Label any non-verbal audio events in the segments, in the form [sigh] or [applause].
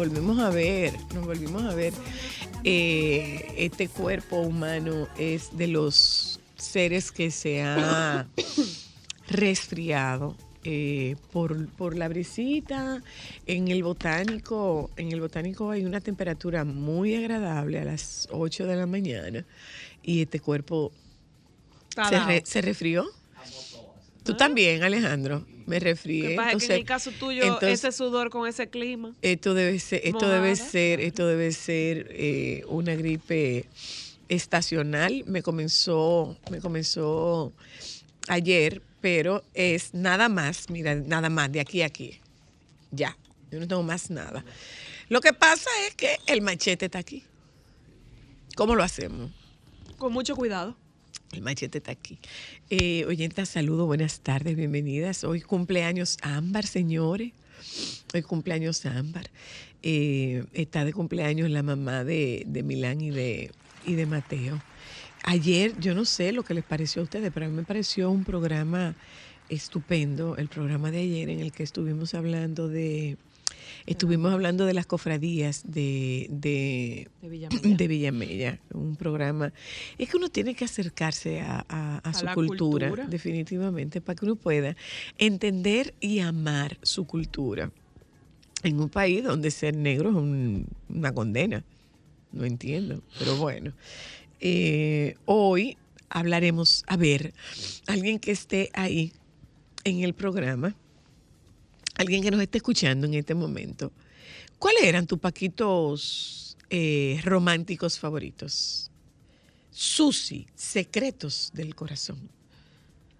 Volvimos a ver, nos volvimos a ver. Eh, este cuerpo humano es de los seres que se ha [coughs] resfriado eh, por, por la brisita. En el botánico, en el botánico hay una temperatura muy agradable a las 8 de la mañana y este cuerpo se, re- se resfrió. Tú también, Alejandro. Me que pasa es que en el entonces- caso tuyo, entonces- ese sudor con ese clima. esto debe ser, esto debe Mojada. ser, esto debe ser eh, una gripe estacional. Me comenzó, me comenzó ayer, pero es nada más, mira, nada más de aquí a aquí. Ya, yo no tengo más nada. Lo que pasa es que el machete está aquí. ¿Cómo lo hacemos? Con mucho cuidado. El machete está aquí. Eh, oyenta, saludo, buenas tardes, bienvenidas. Hoy cumpleaños Ámbar, señores. Hoy cumpleaños Ámbar. Eh, está de cumpleaños la mamá de, de Milán y de, y de Mateo. Ayer, yo no sé lo que les pareció a ustedes, pero a mí me pareció un programa estupendo, el programa de ayer en el que estuvimos hablando de, estuvimos hablando de las cofradías de, de, De Villamella. de Villamella, un programa. Es que uno tiene que acercarse a, a- a A su cultura. definitivamente, para que uno pueda entender y amar su cultura. En un país donde ser negro es un- una condena. No entiendo, pero bueno. Eh, hoy hablaremos, a ver, alguien que esté ahí en el programa, alguien que nos esté escuchando en este momento, ¿cuáles eran tus paquitos eh, románticos favoritos? Susi, secretos del corazón.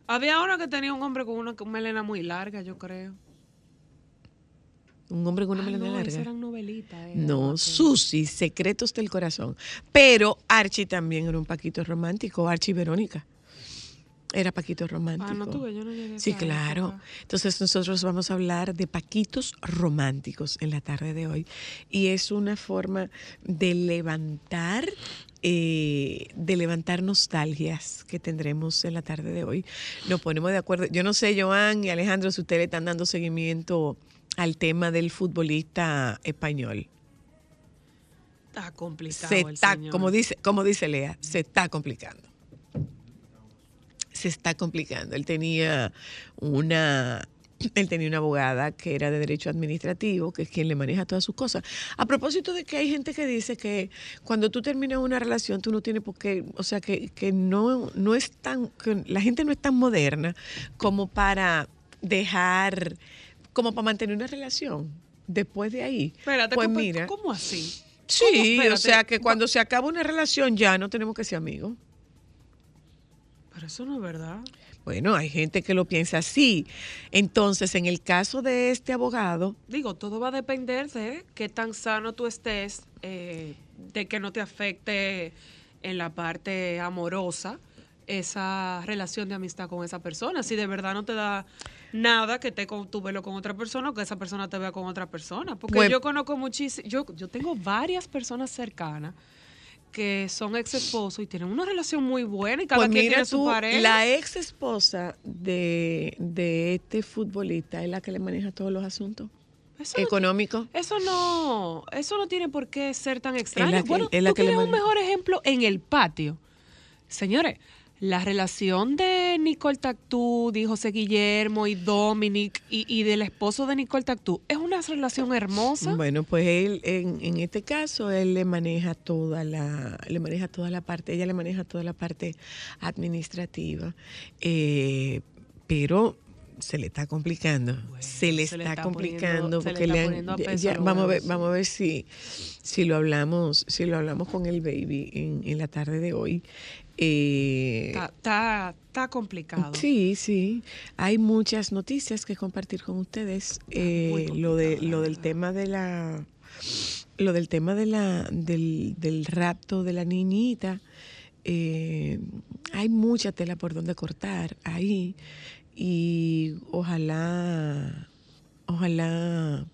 Había uno que tenía un hombre con una melena muy larga, yo creo. Un hombre con una Ah, melena no, larga. eran novelitas. era, No. Susi, secretos del corazón. Pero Archie también era un paquito romántico, Archie y Verónica. Era paquito romántico. Ah, no tuve, yo no llegué Sí, claro. época. Entonces nosotros vamos a hablar de paquitos románticos en la tarde de hoy. Y es una forma de levantar, eh, de levantar nostalgias que tendremos en la tarde de hoy. Nos ponemos de acuerdo. Yo no sé, Joan y Alejandro, si ustedes le están dando seguimiento al tema del futbolista español. Está complicado Se el está, señor. como dice, como dice Lea, se está complicando. Se está complicando. Él tenía una, él tenía una abogada que era de derecho administrativo, que es quien le maneja todas sus cosas. A propósito de que hay gente que dice que cuando tú terminas una relación, tú no tienes por qué, o sea, que, que no, no es tan, que la gente no es tan moderna como para dejar, como para mantener una relación. Después de ahí, Espérate, pues ¿cómo- mira. ¿cómo así? Sí, o sea que cuando se acaba una relación ya no tenemos que ser amigos. Pero eso no es verdad. Bueno, hay gente que lo piensa así. Entonces, en el caso de este abogado, Digo, todo va a depender de qué tan sano tú estés, eh, de que no te afecte en la parte amorosa esa relación de amistad con esa persona. Si de verdad no te da nada que te con, tú velo con otra persona o que esa persona te vea con otra persona. Porque Bueno. yo conozco muchísimo, yo, yo tengo varias personas cercanas que son ex esposos y tienen una relación muy buena y cada pues quien mira tiene su pareja. la ex esposa de, de este futbolista es la que le maneja todos los asuntos Eso no económicos. Eso no, eso no tiene por qué ser tan extraño. la que- bueno, es la tú que le un mejor ejemplo en el patio. Señores, la relación de Nicole Tactú, de José Guillermo y Dominic y, y del esposo de Nicole Tactú es una relación hermosa. Bueno, pues él, en, en este caso, él le maneja toda la, le maneja toda la parte, ella le maneja toda la parte administrativa, eh, pero se le está complicando, se le se está, está complicando poniendo- porque está le han- ya- ya- vamos a ver, vamos a ver si, si lo hablamos, si lo hablamos con el baby en, en la tarde de hoy. Eh, Está, complicado. Sí, sí. Hay muchas noticias que compartir con ustedes. Eh, lo de lo del tema de la lo del tema de la del, del rapto de la niñita. eh, hay mucha tela por donde cortar ahí y ojalá ojalá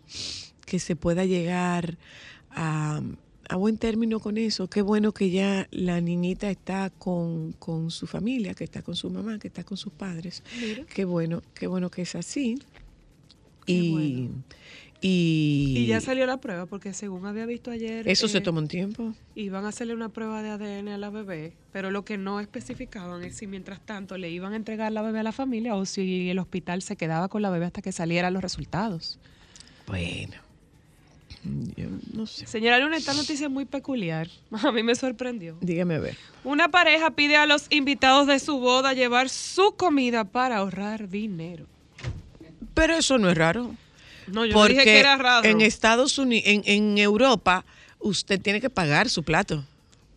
que se pueda llegar a, a buen término con eso. Qué bueno que ya la niñita está con, con su familia, que está con su mamá, que está con sus padres. Mira. Qué bueno, qué bueno que es así. Qué y, bueno. y, Y ya salió la prueba, porque según había visto ayer, eso se eh, toma un tiempo. iban a hacerle una prueba de ADN a la bebé, pero lo que no especificaban es si mientras tanto le iban a entregar la bebé a la familia o si el hospital se quedaba con la bebé hasta que salieran los resultados. Bueno, no sé. Señora Luna, esta noticia es muy peculiar. [laughs] A mí me sorprendió. Dígame a ver. Una pareja pide a los invitados de su boda llevar su comida para ahorrar dinero. Pero eso no es raro. No, yo no dije que era raro. en Estados Unidos, en, en Europa, usted tiene que pagar su plato.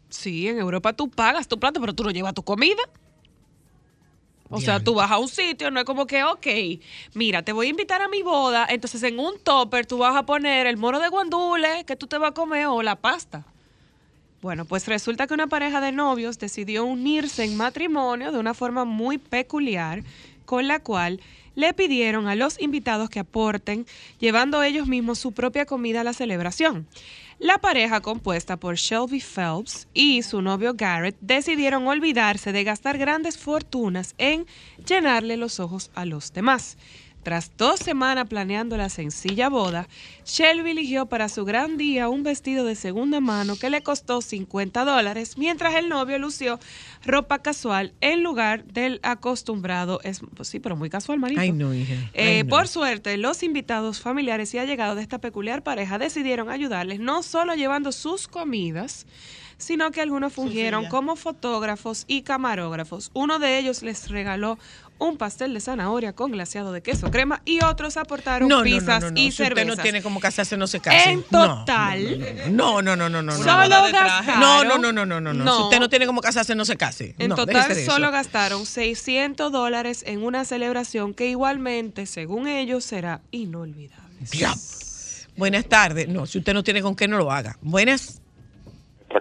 Sí, en Europa tú pagas tu plato, pero tú no llevas tu comida. O sea, tú vas a un sitio, no es como que, ok, mira, te voy a invitar a mi boda, entonces en un topper tú vas a poner el moro de guandule que tú te vas a comer o la pasta. Bueno, pues resulta que una pareja de novios decidió unirse en matrimonio de una forma muy peculiar, con la cual le pidieron a los invitados que aporten, llevando ellos mismos su propia comida a la celebración. La pareja compuesta por Shelby Phelps y su novio Garrett decidieron olvidarse de gastar grandes fortunas en llenarle los ojos a los demás. Tras dos semanas planeando la sencilla boda, Shelby eligió para su gran día un vestido de segunda mano que le costó 50 dólares, mientras el novio lució ropa casual en lugar del acostumbrado. Es, pues sí, pero muy casual, manito. Ay, no, hija. Eh, Ay, no. Por suerte, los invitados familiares y allegados de esta peculiar pareja decidieron ayudarles, no solo llevando sus comidas, sino que algunos fungieron como fotógrafos y camarógrafos. Uno de ellos les regaló un pastel de zanahoria con glaseado de queso crema y otros aportaron No, pizzas no, no. y Si usted no tiene como casarse, no se case. En total, No, no, no, no, no. no, solo no. gastaron... No, no, no, no, no, no. Si usted no tiene como casarse, no se case. En total solo gastaron 600 dólares en una celebración que igualmente, según ellos, será inolvidable. Ya. Buenas tardes. No, si usted no tiene con qué, no lo haga. Buenas.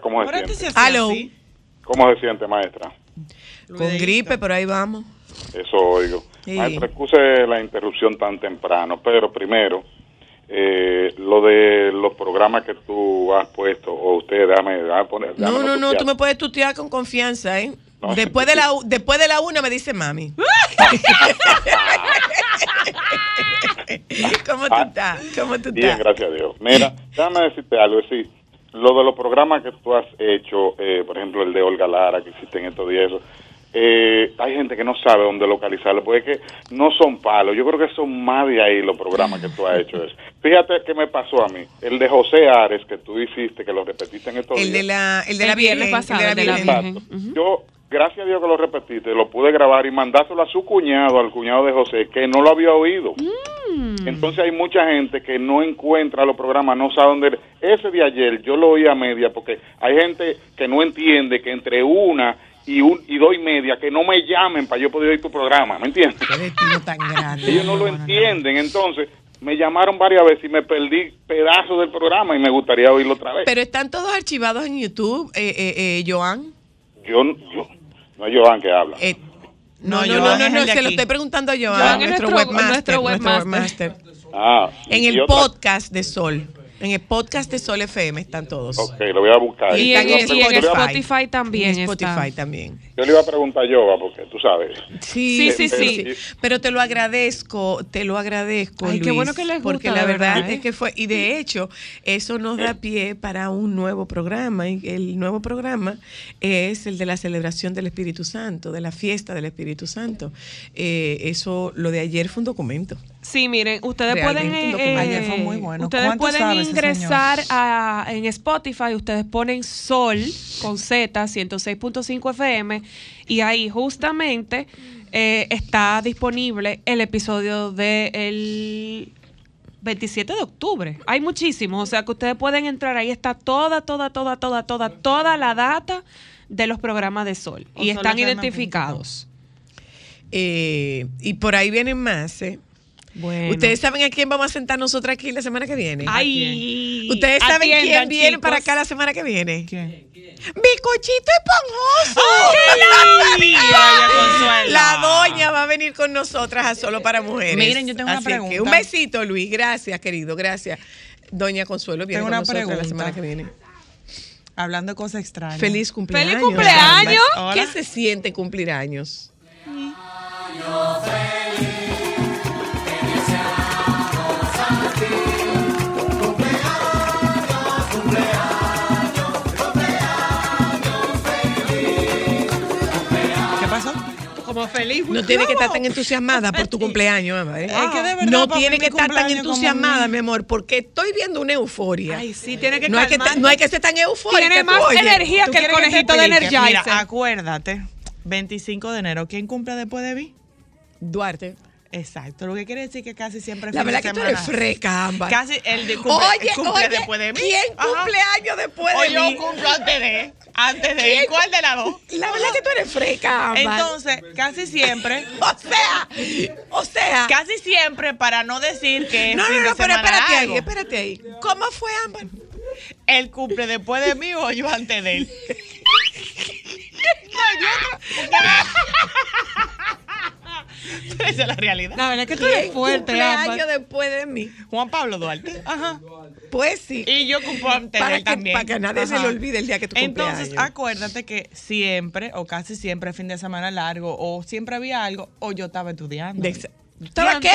¿Cómo se siente? ¿Cómo se siente, maestra? Con gripe, pero ahí vamos. Eso oigo. Sí. Maestra, excuse la interrupción tan temprano, pero primero, eh, lo de los programas que tú has puesto, o usted, déjame, déjame poner. No, no, no, tú me puedes tutear con confianza, ¿eh? No. Después de la después de la una me dice mami. [laughs] ¿Cómo tú Ah, estás? ¿Cómo tú Bien, gracias a Dios. Mira, déjame decirte algo, es decir, lo de los programas que tú has hecho, eh, por ejemplo, el de Olga Lara, que hiciste en estos días, eso, eh, hay gente que no sabe dónde localizarlo, porque es que no son palos. Yo creo que son más de ahí los programas que tú has hecho. Eso. Fíjate qué me pasó a mí. El de José Ares, que tú hiciste, que lo repetiste en estos El de días. la, el de la viernes pasado, el de la. Exacto. Ujú. Yo, gracias a Dios que lo repetiste, lo pude grabar y mandárselo a su cuñado, al cuñado de José, que no lo había oído. Mm. Entonces hay mucha gente que no encuentra los programas, no sabe dónde. Ese de ayer yo lo oí a media porque hay gente que no entiende que entre una y un y dos y media que no me llamen para yo poder oír tu programa, ¿me entiendes? Qué destino tan grande. Ellos no lo entienden, entonces me llamaron varias veces y me perdí pedazos del programa y me gustaría oírlo otra vez. Pero están todos archivados en YouTube, eh, eh, eh, Joan. yo, yo, no es Joan que habla. Eh, no, No, no, no, no, se lo estoy preguntando a Joan, Joan es nuestro, nuestro- webmaster, nuestro webmaster. Ah, En el otra- podcast de Sol. En el podcast de Sol FM están todos. Ok, lo voy a buscar. Y en, y preguntar- Spotify también En Spotify está. también. Yo le iba a preguntar yo, porque tú sabes. Sí, Sí, sí, sí. Pero te lo agradezco, te lo agradezco. Ay, qué Luis, bueno que les gusta, Porque la verdad verdad, ¿eh? es que fue, y de hecho, eso nos da pie para un nuevo programa. Y el nuevo programa es el de la celebración del Espíritu Santo, de la fiesta del Espíritu Santo. Eh, eso, lo de ayer fue un documento. Sí, miren, ustedes Realmente pueden. Ayer fue muy bueno. Ustedes ¿Cuánto pueden ingresar a, en Spotify, ustedes ponen Sol con Z 106.5 FM y ahí justamente eh, está disponible el episodio del 27 de octubre. Hay muchísimos, o sea que ustedes pueden entrar, ahí está toda, toda, toda, toda, toda, toda la data de los programas de Sol O y están identificados. Eh, y por ahí vienen más. ¿eh? Bueno. Ustedes saben a quién vamos a sentar nosotros aquí la semana que viene. Ay, Ustedes saben quién viene chicos. para acá la semana que viene. ¿Quién? Bicochito esponjoso. [laughs] Ay, doña Consuelo. La doña va a venir con nosotras a Solo para Mujeres. Miren, yo tengo una que pregunta. un besito, Luis. Gracias, querido. Gracias. Doña Consuelo viene Tengo con una nosotras la pregunta. semana que viene. Hablando de cosas extrañas. Feliz cumpleaños. ¡Feliz cumpleaños! ¿Qué se siente cumplir años? ¿Qué Como feliz. No tiene que estar tan entusiasmada por tu cumpleaños, amor. ¿eh? Es que de verdad, no tiene que estar tan entusiasmada, mi- amor, porque estoy viendo una euforia. Ay, sí, tiene que no, hay que estar- no hay que ser tan eufórica. Tiene tú, más oye. energía ¿Tú que el conejito de? Energizer. Mira, acuérdate, 25 de enero, ¿quién cumple después de mí? Duarte. Exacto, lo que quiere decir que casi siempre La verdad que tú semana- eres freca, Ámbar. Casi el de cumple, Oye, cumple oye, después de mí. ¿quién cumple años después O de yo mí? cumplo antes de, antes de. ¿Y ¿Cuál de las dos? La verdad que tú eres freca, Ámbar. Entonces, casi siempre, [laughs] o sea, o sea. casi siempre, para no decir que es no, no, no, pero espérate ahí, espérate ahí. ¿Cómo fue, Ámbar? él cumple después de mí o yo antes de él. [laughs] Pero [laughs] [laughs] Esa es la realidad. La verdad es que tú ¿Quién eres fuerte, cumple Ámbar. años después de mí? Juan Pablo Duarte. Ajá. Pues sí. Y yo cumplo antes de Para él que- también. para que nadie se le olvide el día que tú Entonces, cumpleaños. acuérdate que siempre, o casi siempre, fin de semana largo, o siempre había algo, o yo estaba estudiando. ¿Estaba qué?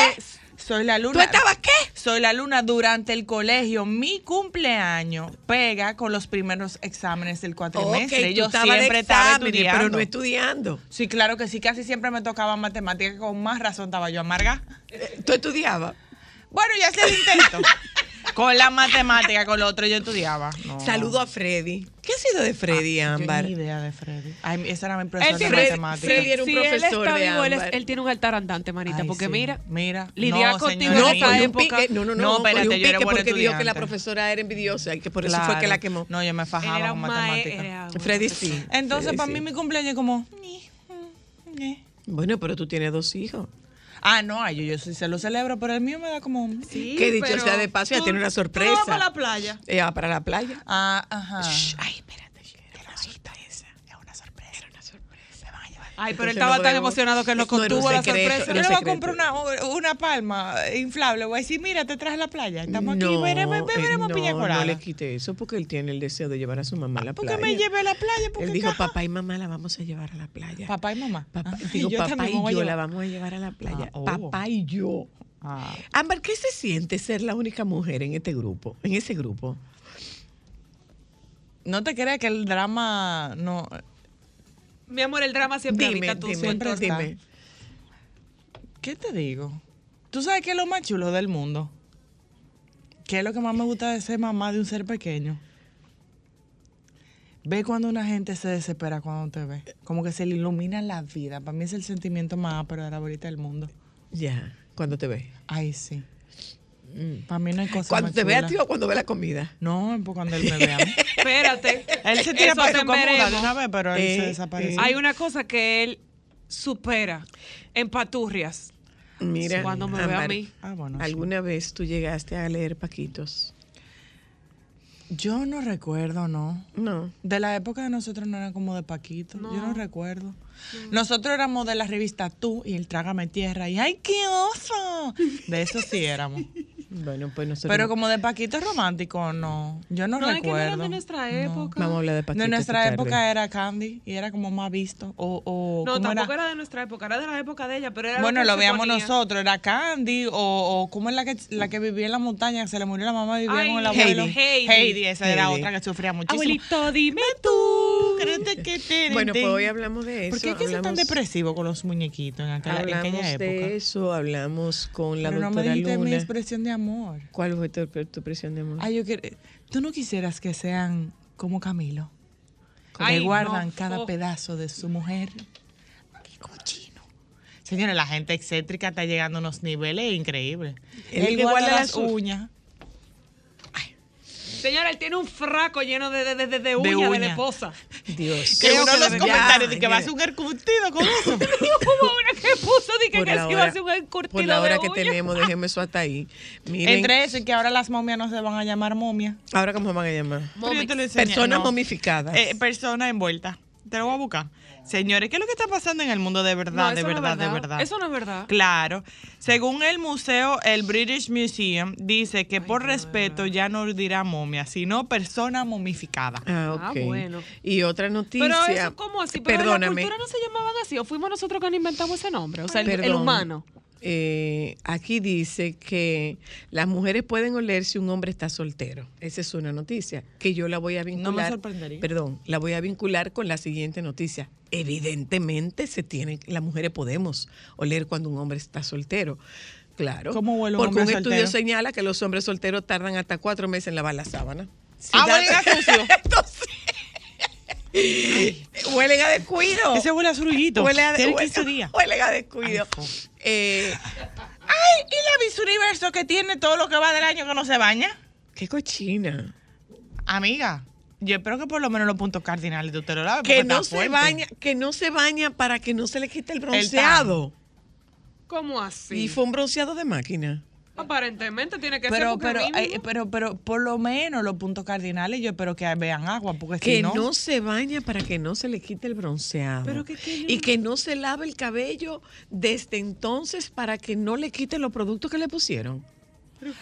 Soy la luna. ¿Tú estabas qué? Soy la luna durante el colegio. Mi cumpleaños pega con los primeros exámenes del cuatrimestre. tú yo siempre estaba estudiando. pero no estudiando. Sí, claro que sí. Casi siempre me tocaba matemáticas. Con más razón estaba yo amarga. ¿Tú estudiabas? Bueno, ya hacía el intento. [laughs] con la matemática, con lo otro yo estudiaba. No. Saludo a Freddy. ¿Qué ha sido de Freddy, Yo Ámbar? ni idea de Freddy. Ay, esa era mi Él profesora de tiene- matemáticas. Freddy era un si profesor él está de vivo, él, es- él tiene un altar andante, manita, Ay, porque sí. mira, Mira. lidiar No, contigo señora, No, en esa época. pique. No, no, no. No, espérate, un yo era pique porque dijo que la estudiante. profesora era envidiosa y que por eso fue que la quemó. No, yo me fajaba era con era un Freddy profesor. sí. Entonces, Freddy para sí. mí mi cumpleaños es como... mm. Bueno, pero tú tienes dos hijos. Ah, no, ay, yo, yo sí se lo celebro, pero el mío me da como... Sí, que dicho sea de paso, ya tiene una sorpresa. vas para la playa. Ella va para la playa. Ah, ajá. Shh, Ay, espérate. Era una sorpresa. Es una sorpresa. Era una sorpresa. Me van a llevar. Ay, pero él estaba no tan emocionado que no un contuvo la secreto, sorpresa. Yo le voy a comprar una, una palma inflable. Voy a decir, mira, te traje a la playa. Estamos aquí, No, veremos, eh, beberemos no, piña colada. No le quite eso porque él tiene el deseo de llevar a su mamá a la ¿Por playa. qué me lleve a la playa? Porque Él dijo, caja. papá y mamá la vamos a llevar a la playa. Papá y mamá. Papá, Ah, digo, yo papá y yo la vamos a llevar a la playa. Ah, oh. Papá y yo. Ah. Ámbar, ¿qué se siente ser la única mujer en este grupo? En ese grupo. No te creas que el drama no. Mi amor, el drama siempre Dime, habita tu dime, siempre dime. ¿Qué te digo? ¿Tú sabes qué es lo más chulo del mundo? ¿Qué es lo que más me gusta de ser mamá de un ser pequeño? Ve cuando una gente se desespera cuando te ve. Como que se le ilumina la vida. Para mí es el sentimiento más ápero de la bolita del mundo. Ya, cuando te ve. Ay, sí. Para mí no hay cosa Cuando más te ve a ti o cuando ve la comida. No, pues cuando él [laughs] me ve a mí. Espérate. Él se tira para su cómoda de una vez, pero él Eh, se desaparece. eh. Hay una cosa que él supera en paturrias. Mira, Cuando me ve a mí. Ah, bueno, sí. ¿alguna vez tú llegaste a leer Paquitos? Yo no recuerdo, ¿no? No. De la época de nosotros no era como de Paquito. Yo no No. recuerdo. Nosotros éramos de la revista Tú y el Trágame Tierra. Y ¡ay, qué oso! De eso sí éramos. [laughs] Bueno, pues nosotros. Pero como de Paquito romántico, no. Yo no, No, es que eran recuerdo. de nuestra No. época. Vamos a hablar de Paquito De nuestra tarde. época era Candy y era como más visto. O, o No, ¿cómo tampoco era? era? de nuestra época, era de la época de ella, pero era Bueno, que lo veíamos ponía. nosotros, era Candy, o, o ¿cómo es la que, la que vivía en la montaña, que se le murió la mamá y vivía Ay, con el abuelo? Heidi. Heidi, esa era Heidi. otra que sufría muchísimo. Abuelito, dime tú. Bueno, pues hoy hablamos de eso. ¿Por qué es que son tan hablamos- depresivos con los muñequitos en aquella, en Hablamos aquella época? de eso, hablamos con la Pero no me doctora dijiste mi Luna. expresión de amor. ¿Cuál fue tu, tu de amor? Ay, yo quiero- Tú no quisieras que sean como Camilo. Que Ay, guardan no, cada pedazo de su mujer. Qué cochino. Señores, la gente excéntrica está llegando a unos niveles increíbles. El Él que guarda guarda las uñas. Señora, él tiene un fraco lleno de, de, de, de, de uñas de, uña. la esposa. Dios. Que uno en los comentarios de que va a hacer un hercutido con eso. [laughs] Hubo una que puso de que, que iba a hacer un encurtido por la hora de que tenemos, déjeme eso hasta ahí. Miren, Entre eso y que ahora las momias no se van a llamar momias. ahora cómo se van a llamar. Personas No. momificadas. Eh, personas envueltas. Te lo voy a buscar. Señores, ¿qué es lo que está pasando en el mundo de No, verdad, de no verdad, de verdad? Eso no es verdad. Claro. Según el museo, el British Museum dice que por respeto ya no dirá momia, sino persona momificada. Ah, Ah, ok. bueno. Y otra noticia. Pero eso, ¿cómo así? Pero en la Perdóname. cultura no se llamaban así. ¿O fuimos nosotros que nos inventamos ese nombre? O sea, el, humano. Eh, aquí dice que las mujeres pueden oler si un hombre está soltero. Esa es una noticia que yo la voy a vincular. No me sorprendería. Perdón, la voy a vincular con la siguiente noticia. Evidentemente se tiene, las mujeres podemos oler cuando un hombre está soltero. Claro. ¿Cómo huele un Porque hombre un estudio soltero? señala que los hombres solteros tardan hasta cuatro meses en lavar la sábana. Si Ah, sucio. [laughs] huelen a descuido. Ese huele a zurullito. Huele a, Tiene huele- 15 días. [laughs] huelen a descuido. Ay. Eh, Ay, ¿y la Miss Universo que tiene todo lo que va del año que no se baña? qué cochina. Amiga, yo espero que por lo menos los puntos cardinales tú te lo laves. que no se fuerte. baña, que no se baña para que no se le quite el bronceado. ¿Cómo así? Y fue un bronceado de máquina. Aparentemente tiene que ser Pero, porque pero, ay, pero, pero, por lo menos los puntos cardinales yo espero que vean agua, porque Que si no, no, se baña para que no se le quite el bronceado. Pero que- que yo y que no se lave el cabello desde entonces para que no le quite los productos que le pusieron.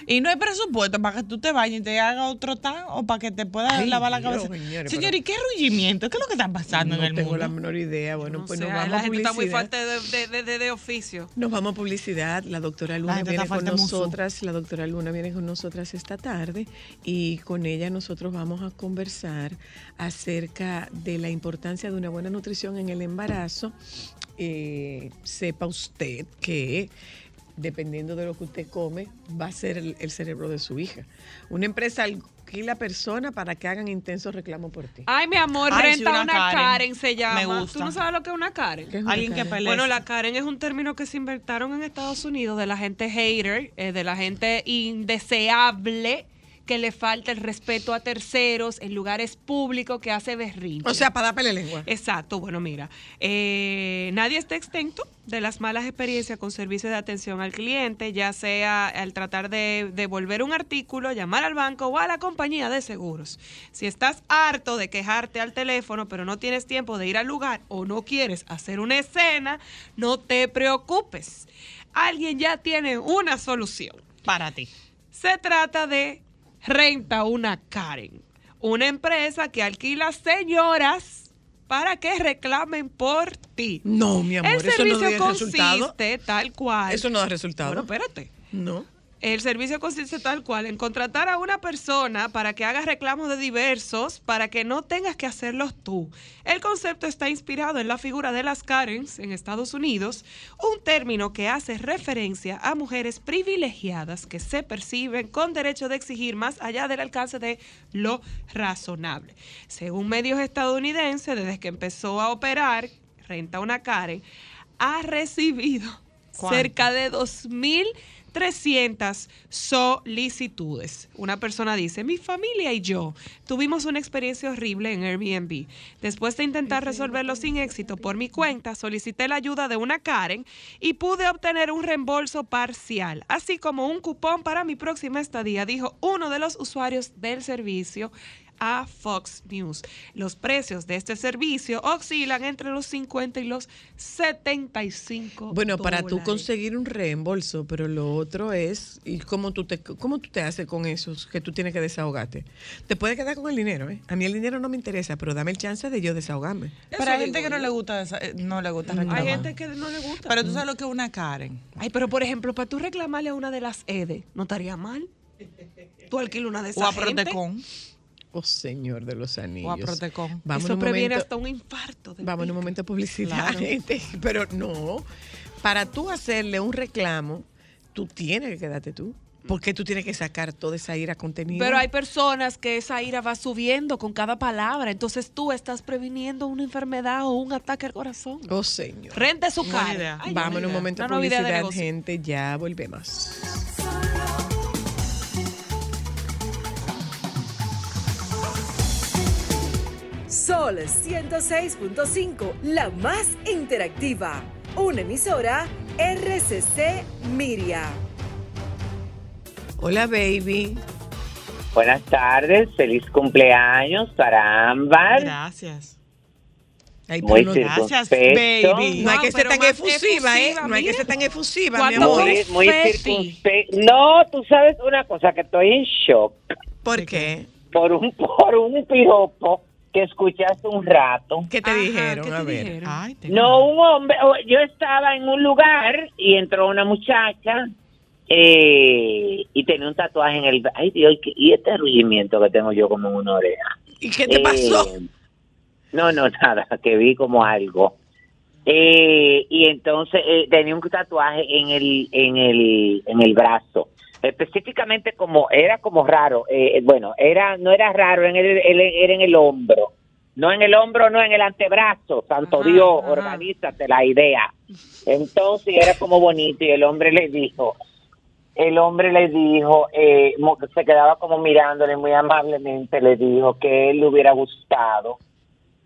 Y no hay presupuesto para que tú te bañes y te haga otro tan o para que te puedas Ay, lavar la cabeza. Señor, pero- ¿y qué rullimiento? ¿Qué es lo que está pasando no en el tengo mundo? la menor idea. Bueno, No pues nos vamos la a gente está muy publicidad. falta de, de, de, de- oficio. Nos vamos a publicidad. La doctora Luna viene con nosotras. La doctora Luna viene con nosotras esta tarde y con ella nosotros vamos a conversar acerca de la importancia de una buena nutrición en el embarazo. Eh, sepa usted que dependiendo de lo que usted come, va a ser el, el cerebro de su hija. Una empresa alquila personas para que hagan intensos reclamos por ti. Ay, mi amor, Ay, sí, renta una una, Karen. Karen. se llama. Me gusta. ¿Tú no sabes lo que es una Karen? ¿Qué es una Alguien que cara? pelea. Bueno, la Karen es un término que se inventaron en Estados Unidos de la gente hater, eh, de la gente indeseable que le falta el respeto a terceros en lugares públicos que hace berrinche. O sea, para dar pele lengua. Exacto, bueno, mira, eh, nadie está exento de las malas experiencias con servicios de atención al cliente, ya sea al tratar de devolver un artículo, llamar al banco o a la compañía de seguros. Si estás harto de quejarte al teléfono, pero no tienes tiempo de ir al lugar o no quieres hacer una escena, no te preocupes. Alguien ya tiene una solución. Para ti. Se trata de Renta una Karen, una empresa que alquila señoras para que reclamen por ti. No, mi amor, El eso no servicio da resultado. consiste tal cual. Eso no da resultado. Bueno, espérate. No. El servicio consiste tal cual en contratar a una persona para que haga reclamos de diversos para que no tengas que hacerlos tú. El concepto está inspirado en la figura de las Karens en Estados Unidos, un término que hace referencia a mujeres privilegiadas que se perciben con derecho de exigir más allá del alcance de lo razonable. Según medios estadounidenses, desde que empezó a operar Renta una Karen, ha recibido ¿Cuánto? cerca de 2.300 solicitudes. Una persona dice, mi familia y yo tuvimos una experiencia horrible en Airbnb. Después de intentar resolverlo sin éxito por mi cuenta, solicité la ayuda de una Karen y pude obtener un reembolso parcial, así como un cupón para mi próxima estadía, dijo uno de los usuarios del servicio a Fox News. Los precios de este servicio oscilan entre los 50 y los 75 Bueno, para tú dólares. conseguir un reembolso, pero lo otro es, ¿y cómo tú te, cómo tú te haces con esos que tú tienes que desahogarte? Te puedes quedar con el dinero, ¿eh? A mí el dinero no me interesa, pero dame el chance de yo desahogarme. Eso Para digo gente que no le gusta, eh, no le gusta Hay reclamar. gente que no le gusta. Pero tú sabes lo que es una Karen. Ay, pero por ejemplo, para tú reclamarle a una de las EDE, ¿no estaría mal? Tú alquilas una de O esas a Protecon. Oh, señor de los anillos. Protecon. Vamos Eso previene momento- hasta un infarto. Vamos en un momento de publicidad, Claro. gente. [laughs] Pero no, para tú hacerle un reclamo, tú tienes que quedarte tú. Porque tú tienes que sacar toda esa ira contenida. Pero hay personas que esa ira va subiendo con cada palabra. Entonces tú estás previniendo una enfermedad o un ataque al corazón. Oh, señor. Rente su cara. Vamos en un momento de publicidad, gente. Ya volvemos. Sol 106.5, la más interactiva. Una emisora RCC Miria. Hola, baby. Buenas tardes, feliz cumpleaños para Ámbar. Gracias. Ay, Muy no, Gracias, baby. no hay que ser tan efusiva, ¿eh? No hay que ser tan efusiva, mi ¿Cuánto amor. Muy, muy. No, tú sabes una cosa, que estoy en shock ¿Por qué? por un, por un piropo que escuché hace un rato. ¿Qué te Ajá, dijeron? ¿qué A ver. dijeron? Ay, tengo- No, un hombre, o- yo estaba en un lugar y entró una muchacha eh, y tenía un tatuaje en el... Ay, Dios, ¿y qué- y este rugimiento que tengo yo como en una oreja. ¿Y qué te pasó? Eh, no, no, [laughs] nada, que vi como algo. Eh, y entonces eh, tenía un tatuaje en el, en el, en el brazo. Específicamente como, era como raro, eh, bueno, era, no era raro, en el, el- era en el hombro. No en el hombro, no en el antebrazo. Santo Ajá, Dios, ajá. organízate la idea. Entonces era como bonito y el hombre le dijo, el hombre le dijo, eh, se quedaba como mirándole muy amablemente, le dijo que él le hubiera gustado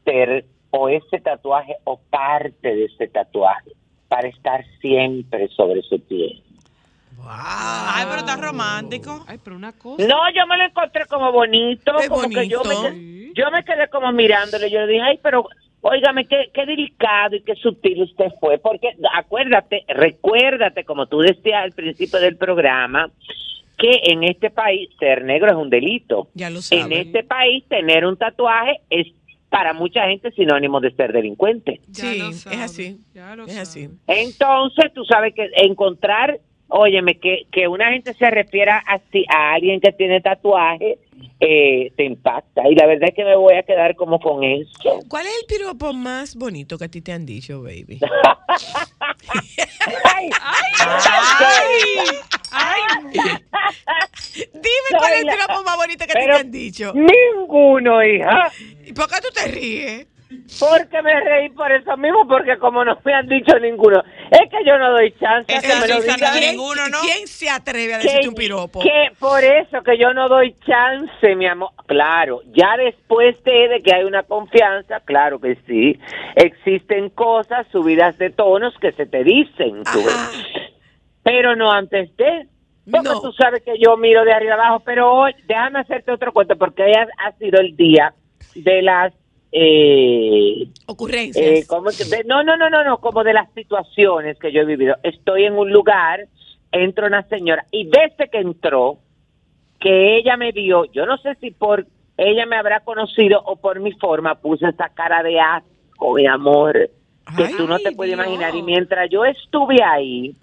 ser o ese tatuaje o parte de ese tatuaje para estar siempre sobre su piel. Ay, pero está romántico. Ay, pero una cosa. No, yo me lo encontré como bonito, Es como que yo me, bonito. quedé, yo me quedé como mirándole, yo le dije, ay, pero óigame, qué, qué delicado y qué sutil usted fue, porque acuérdate, recuérdate, como tú decías al principio del programa, que en este país ser negro es un delito. Ya lo En sabes. este país tener un tatuaje es para mucha gente sinónimo de ser delincuente. Ya Sí, lo es así. ya lo Es así. Entonces, tú sabes que encontrar, óyeme, que, que una gente se refiera así a alguien que tiene tatuaje, eh, te impacta. Y la verdad es que me voy a quedar como con eso. ¿Cuál es el piropo más bonito que a ti te han dicho, baby? [laughs] ¡Ay! Dime cuál es el piropo más bonito que a ti te han dicho. Ninguno, hija. ¿Y por qué tú te ríes? Porque me reí por eso mismo, porque como no me han dicho ninguno. Es que yo no doy chance que me lo digan. es ninguno, ¿no? ¿Quién se atreve a decirte un piropo? que por eso que yo no doy chance, mi amor. Claro, ya después de, de que hay una confianza, claro que sí. Existen cosas, subidas de tonos que se te dicen, tú ves. Pero no antes de. Porque No. tú sabes que yo miro de arriba abajo, pero hoy, déjame hacerte otro cuento, porque hoy ha, ha sido el día de las... Eh, Ocurrencias. eh, ¿cómo que- de- no, no, no, no, no, como de las situaciones que yo he vivido. Estoy en un lugar, entra una señora y desde que entró, que ella me vio, yo no sé si por ella me habrá conocido o por mi forma, puse esa cara de asco, mi amor, que Ay, tú no te Dios. puedes imaginar. Y mientras yo estuve ahí,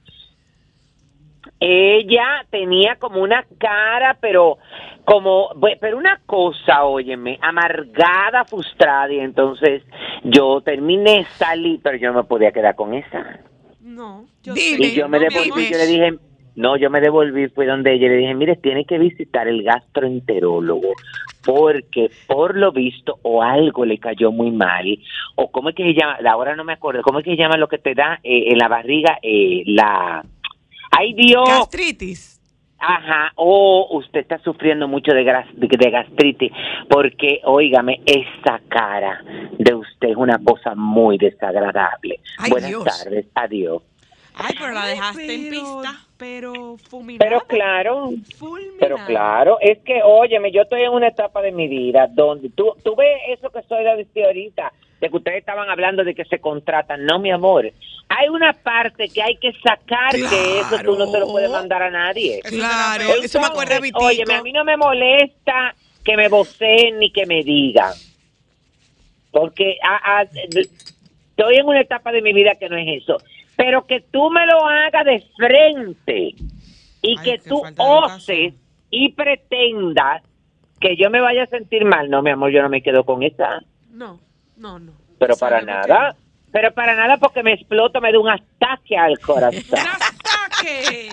ella tenía como una cara, pero como, pero una cosa, óyeme, amargada, frustrada, y entonces yo terminé, salí, pero yo no me podía quedar con esa. No, yo Dime. Y yo me no, devolví, yo le dije, no, yo me devolví, fui donde ella, y le dije, mire, tiene que visitar el gastroenterólogo, porque por lo visto, o algo le cayó muy mal, o cómo es que se llama, ahora no me acuerdo, cómo es que se llama lo que te da eh, en la barriga, eh, la... ¡Ay, Dios! Gastritis. Ajá, o usted está sufriendo mucho de, gras- de, de gastritis, porque, óigame, esa cara de usted es una cosa muy desagradable. Ay, Buenas Dios. tardes, adiós. Ay, pero la dejaste en pista. pero fulminada. Pero claro, fulminada. pero claro, es que, óyeme, yo estoy en una etapa de mi vida donde tú, tú ves eso que soy de decir ahorita, de que ustedes estaban hablando de que se contratan. No, mi amor, hay una parte que hay que sacar que eso tú no se lo puedes mandar a nadie. Claro, Entonces, eso me acuerda a Vitico. Oye, a mí no me molesta que me voceen ni que me digan. Porque a- a- estoy en una etapa de mi vida que no es eso. Pero que tú me lo hagas de frente y Ay, que tú oses y pretendas que yo me vaya a sentir mal. No, mi amor, yo no me quedo con esa. No, no, no. Pero para nada. Pero para nada porque me explota, me da un ataque al corazón. [laughs] ¡Un ataque!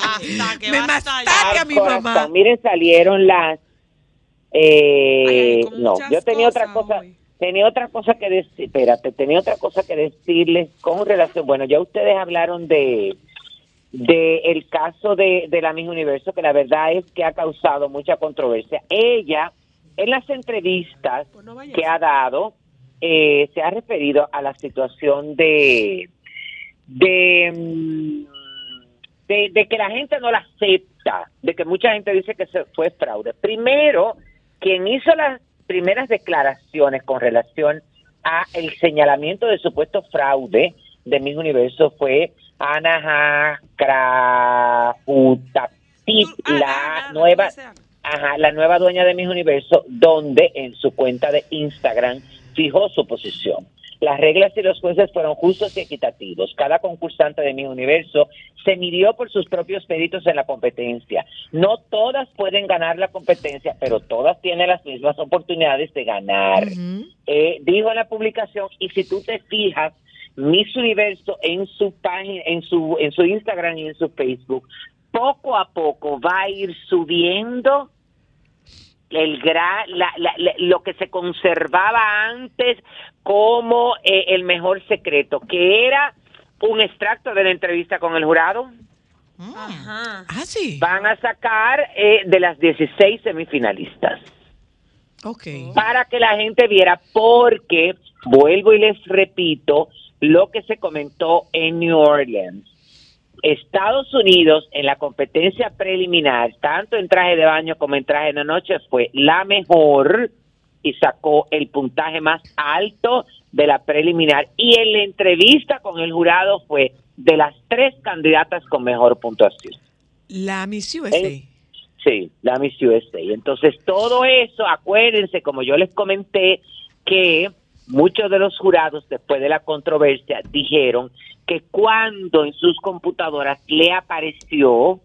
Me al mi corazón. mamá. Miren, salieron las. eh, Ay, no, yo tenía otra cosa. hoy. Tenía otra cosa que decir. Espérate, tenía otra cosa que decirles con relación. Bueno, ya ustedes hablaron de de el caso de, de la Miss Universo, que la verdad es que ha causado mucha controversia. Ella, en las entrevistas Pues no que ha dado, eh, se ha referido a la situación de de, mm, de de que la gente no la acepta, de que mucha gente dice que se fue fraude. Primero, quien hizo las primeras declaraciones con relación a el señalamiento de supuesto fraude de Miss Universo fue Ana Utapit, Tú- ah, la ah, ah, nueva. Ajá, la nueva dueña de Miss Universo, donde en su cuenta de Instagram fijó su posición. Las reglas y los jueces fueron justos y equitativos. Cada concursante de Miss Universo se midió por sus propios méritos en la competencia. No todas pueden ganar la competencia, pero todas tienen las mismas oportunidades de ganar. Ujú. Eh, dijo en la publicación, y si tú te fijas, Miss Universo en su página, en su, en su Instagram y en su Facebook, poco a poco va a ir subiendo el gra, la- la- la- lo que se conservaba antes como eh, el mejor secreto, que era un extracto de la entrevista con el jurado. Mm. Ajá. Ah, sí. Van a sacar eh, de las 16 semifinalistas Ok. para que la gente viera, porque vuelvo y les repito lo que se comentó en New Orleans. Estados Unidos en la competencia preliminar, tanto en traje de baño como en traje de noche, fue la mejor y sacó el puntaje más alto de la preliminar. Y en la entrevista con el jurado fue de las tres candidatas con mejor puntuación. La Miss USA. Eh, Sí, la Miss USA. Entonces, todo eso, acuérdense, como yo les comenté, que muchos de los jurados, después de la controversia, dijeron que cuando en sus computadoras le apareció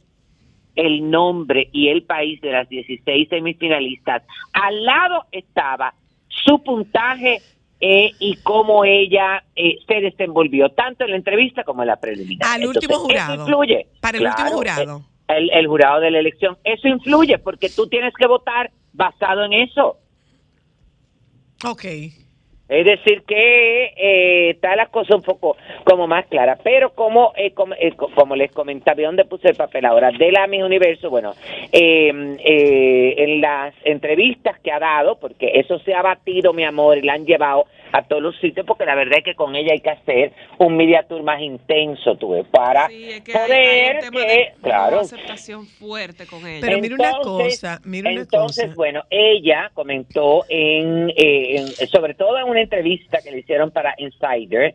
el nombre y el país de las 16 semifinalistas, al lado estaba su puntaje eh, y cómo ella eh, se desenvolvió, tanto en la entrevista como en la preliminar. Al Entonces, último eso jurado. influye. Para el último jurado. eh, el, el jurado de la elección. Eso influye porque tú tienes que votar basado en eso. Ok. Es decir, que eh, está la cosa un poco como más clara. Pero como eh, como, eh, co- como les comentaba, ¿y ¿dónde puse el papel ahora? De la Miss Universo, bueno, eh, eh, en las entrevistas que ha dado, porque eso se ha batido, mi amor, y la han llevado a todos los sitios, porque la verdad es que con ella hay que hacer un media tour más intenso, tú ves, para Sí, es que hay- hay, poder un tema que, de claro, no aceptación fuerte con ella. Pero mira una Entonces- cosa, mira una Entonces, cosa. bueno, ella comentó en, eh, en- sobre todo en una entrevista que le hicieron para Insider,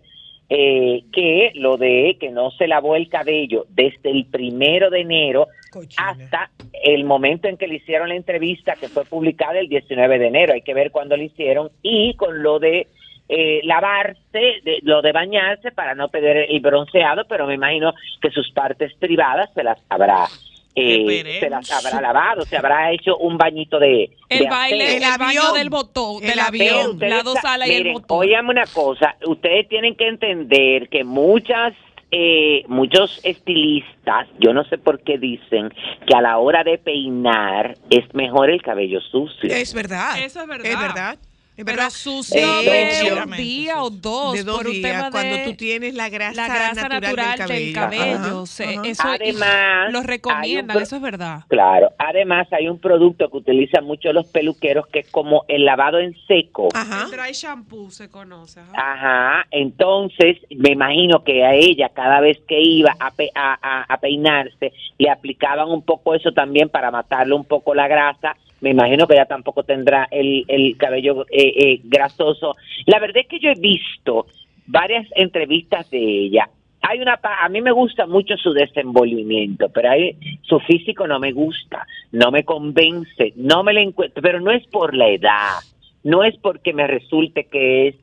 eh, que lo de que no se lavó el cabello desde el primero de enero Cochina. hasta el momento en que le hicieron la entrevista que fue publicada el 19 de enero. Hay que ver cuándo le hicieron y con lo de eh, lavarse, de, lo de bañarse para no perder el bronceado, pero me imagino que sus partes privadas se las habrá eh, se las habrá lavado, se habrá hecho un bañito de El de baile, el, El baño avión. del botón, El del avión. la dos alas y el miren, botón. óigame una cosa, ustedes tienen que entender que muchas eh, muchos estilistas, yo no sé por qué dicen que a la hora de peinar es mejor el cabello sucio. Es verdad. Eso es verdad. Es verdad. Es Pero sucio De de hecho, un día o dos, de dos por un días, tema cuando de tú tienes la grasa, la grasa natural, del cabello. Ajá. Eso Además, lo hay recomiendan, un eso es verdad. Claro, además hay un producto que utilizan mucho los peluqueros que es como el lavado en seco. Ajá. El dry shampoo se conoce. ajá. Ajá, entonces me imagino que a ella cada vez que iba a, pe- a, a- a peinarse le aplicaban un poco eso también para matarle un poco la grasa. Me imagino que ella tampoco tendrá el, el cabello eh, eh, grasoso. La verdad es que yo he visto varias entrevistas de ella. Hay una, pa- a mí me gusta mucho su desenvolvimiento, pero hay, su físico no me gusta, no me convence, no me le encuentro, pero no es por la edad, no es porque me resulte que es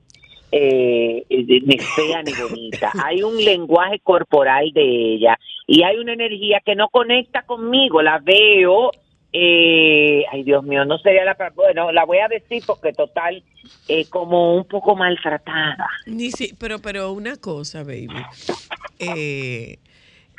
eh, ni fea ni bonita. [laughs] Hay un lenguaje corporal de ella y hay una energía que no conecta conmigo. La veo, eh, ay Dios mío, no sería la, bueno, la voy a decir porque total, eh, como un poco maltratada. Ni si, pero, pero una cosa, baby. Eh,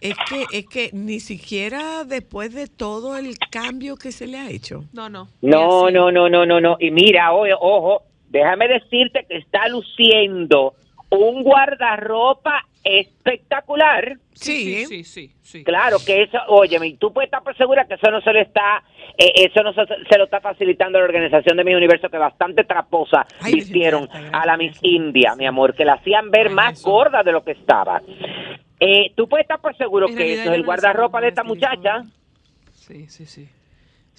es que, es que ni siquiera después de todo el cambio que se le ha hecho. No, no. No, no, no, no, no, no. Y mira, oye, ojo, déjame decirte que está luciendo un guardarropa espectacular. Sí, sí, sí, sí, sí. Claro que eso, oye, y tú puedes estar por segura que eso no se le está, eh, eso no se, se lo está facilitando la organización de mi universo que bastante traposa Santa, a la Miss. India, mi amor, que la hacían ver Ay, más gorda de lo que estaba. Eh, tú puedes estar por seguro En que realidad eso es el guardarropa de esta muchacha. Sí, sí, sí.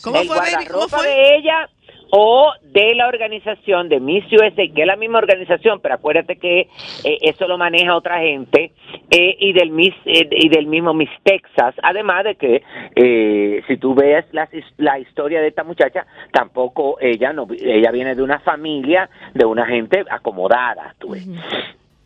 ¿Cómo el fue? ¿Cómo guardarropa fue? de ella o de la organización de Miss USA, que es la misma organización, pero acuérdate que eh, eso lo maneja otra gente, eh, y del Miss eh, y del mismo Miss Texas, además de que eh, si tú ves la, la historia de esta muchacha, tampoco ella no ella viene de una familia de una gente acomodada, tú ves.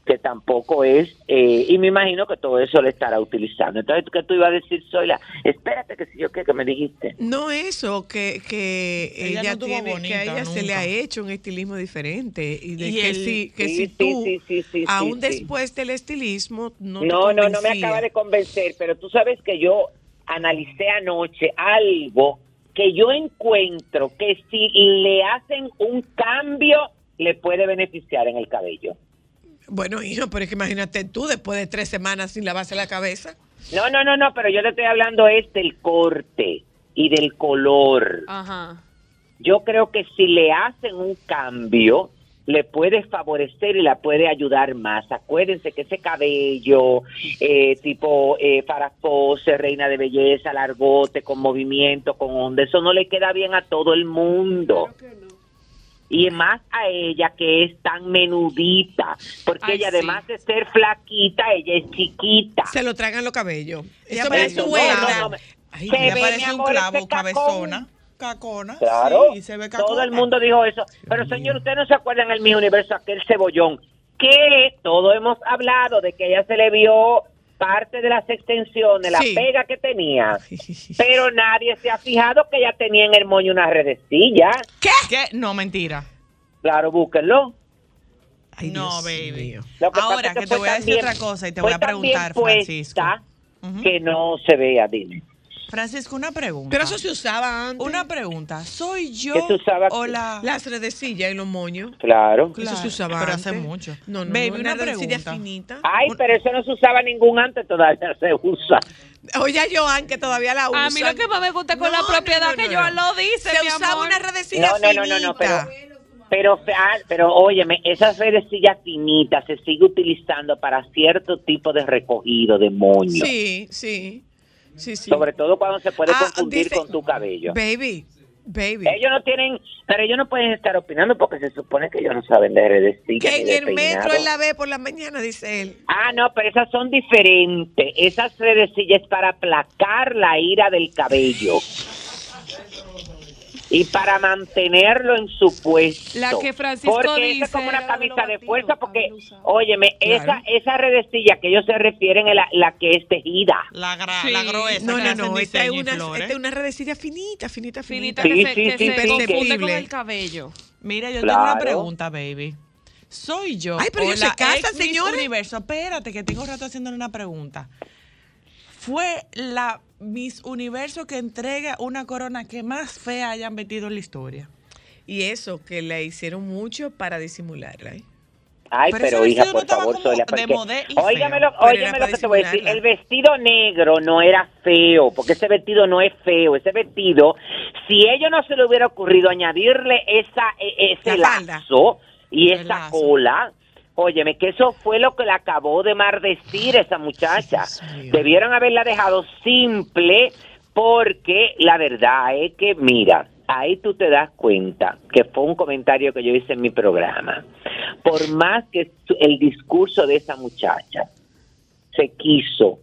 Que tampoco es, eh, y me imagino que todo eso le estará utilizando. Entonces, ¿qué tú ibas a decir, Zoila? Espérate que si yo qué, que me dijiste. No eso, que, que Ella ella, no tuvo tiene, que bonita a ella se le ha hecho un estilismo diferente y de Y que el- si, que Sí, si sí, tú, sí, sí, sí, aún sí, sí. después del estilismo, no te No, no, no me acaba de convencer, pero tú sabes que yo analicé anoche algo que yo encuentro que si le hacen un cambio, le puede beneficiar en el cabello. Bueno, hijo, pero es que imagínate tú después de tres semanas sin lavarse la cabeza. No, no, no, no, pero yo te estoy hablando es del corte y del color. Ajá. Yo creo que si le hacen un cambio, le puede favorecer y la puede ayudar más. Acuérdense que ese cabello, eh, tipo eh, para pose, reina de belleza, largote, con movimiento, con onda, eso no le queda bien a todo el mundo. Y más a ella que es tan menudita, porque Ay, ella sí. además de ser flaquita, ella es chiquita. Se lo tragan los cabellos. Ella Eso me parece clavo. Ay, Se Ella ve, parece un clavo, cabezona. Cacona. Claro, Sí, se ve cacona. todo el mundo dijo eso. Pero señor, ¿usted no se acuerdan en el mi universo aquel cebollón? Que todos hemos hablado de que ella se le vio parte de las extensiones, la Sí. pega que tenía. [laughs] Pero nadie se ha fijado que ella tenía en el moño una redecilla. ¿Qué? No, mentira. Claro, búsquenlo. Ay, no, Dios baby. mío. Lo que Ahora que te voy a decir otra cosa y te voy a preguntar, Francisco. Que no se vea, dime. Francisco, una pregunta. Pero eso se usaba antes. Una pregunta. ¿Soy yo ¿Qué se usaba o la...? Las redecillas y los moños. Claro. Eso se usaba pero antes. hace mucho. No, no, Baby, no, una una redecilla finita. Ay, pero eso no se usaba ningún antes, todavía se usa. Oye, Joan, que todavía la usa. A mí lo que más me gusta con la propiedad que Joan lo dice, Se mi usaba amor. una redecilla No, no, no, no, no, finita. pero, pero, ah, pero óyeme, esas redecillas finitas se sigue utilizando para cierto tipo de recogido de moño. Sí, sí. Sí, sí. Sobre todo cuando se puede Ah, confundir dice- con tu cabello. Baby, baby. Ellos no tienen, pero ellos no pueden estar opinando porque se supone que ellos no saben de redecillas que en de el metro él la ve por la mañana, dice él. Ah, no, pero esas son diferentes. Esas redecillas es para aplacar la ira del cabello. Y para mantenerlo en su puesto. La que Francisco Porque esa dice es como una camisa de batidos, fuerza, porque, óyeme, Claro. esa, esa redecilla que ellos se refieren es la, la que es tejida. La, gra- Sí. la gruesa. No, no, no. Esta es, una, esta es una redecilla finita, finita, finita. Finita Sí, que se, sí, que sí, se sí, confunde que- con el cabello. Mira, yo tengo una pregunta, baby. Soy yo. Ay, pero o ellos se Miss señores. Universo. Espérate, que tengo rato haciéndole una pregunta. ¿Fue la Miss Universo que entrega una corona que más fea hayan metido en la historia? Y eso, que la hicieron mucho para disimularla. ¿eh? Ay, Pero pero, ese hija, por favor, y óigame lo, que te voy a decir, el vestido negro no era feo, porque ese vestido no es feo, ese vestido, si ellos no se le hubiera ocurrido añadirle esa, e- ese La falda. lazo y El esa lazo. cola, óyeme, que eso fue lo que le acabó de maldecir esa muchacha. Debieron haberla dejado simple, porque la verdad es que, mira, ahí tú te das cuenta que fue un comentario que yo hice en mi programa. Por más que el discurso de esa muchacha se quiso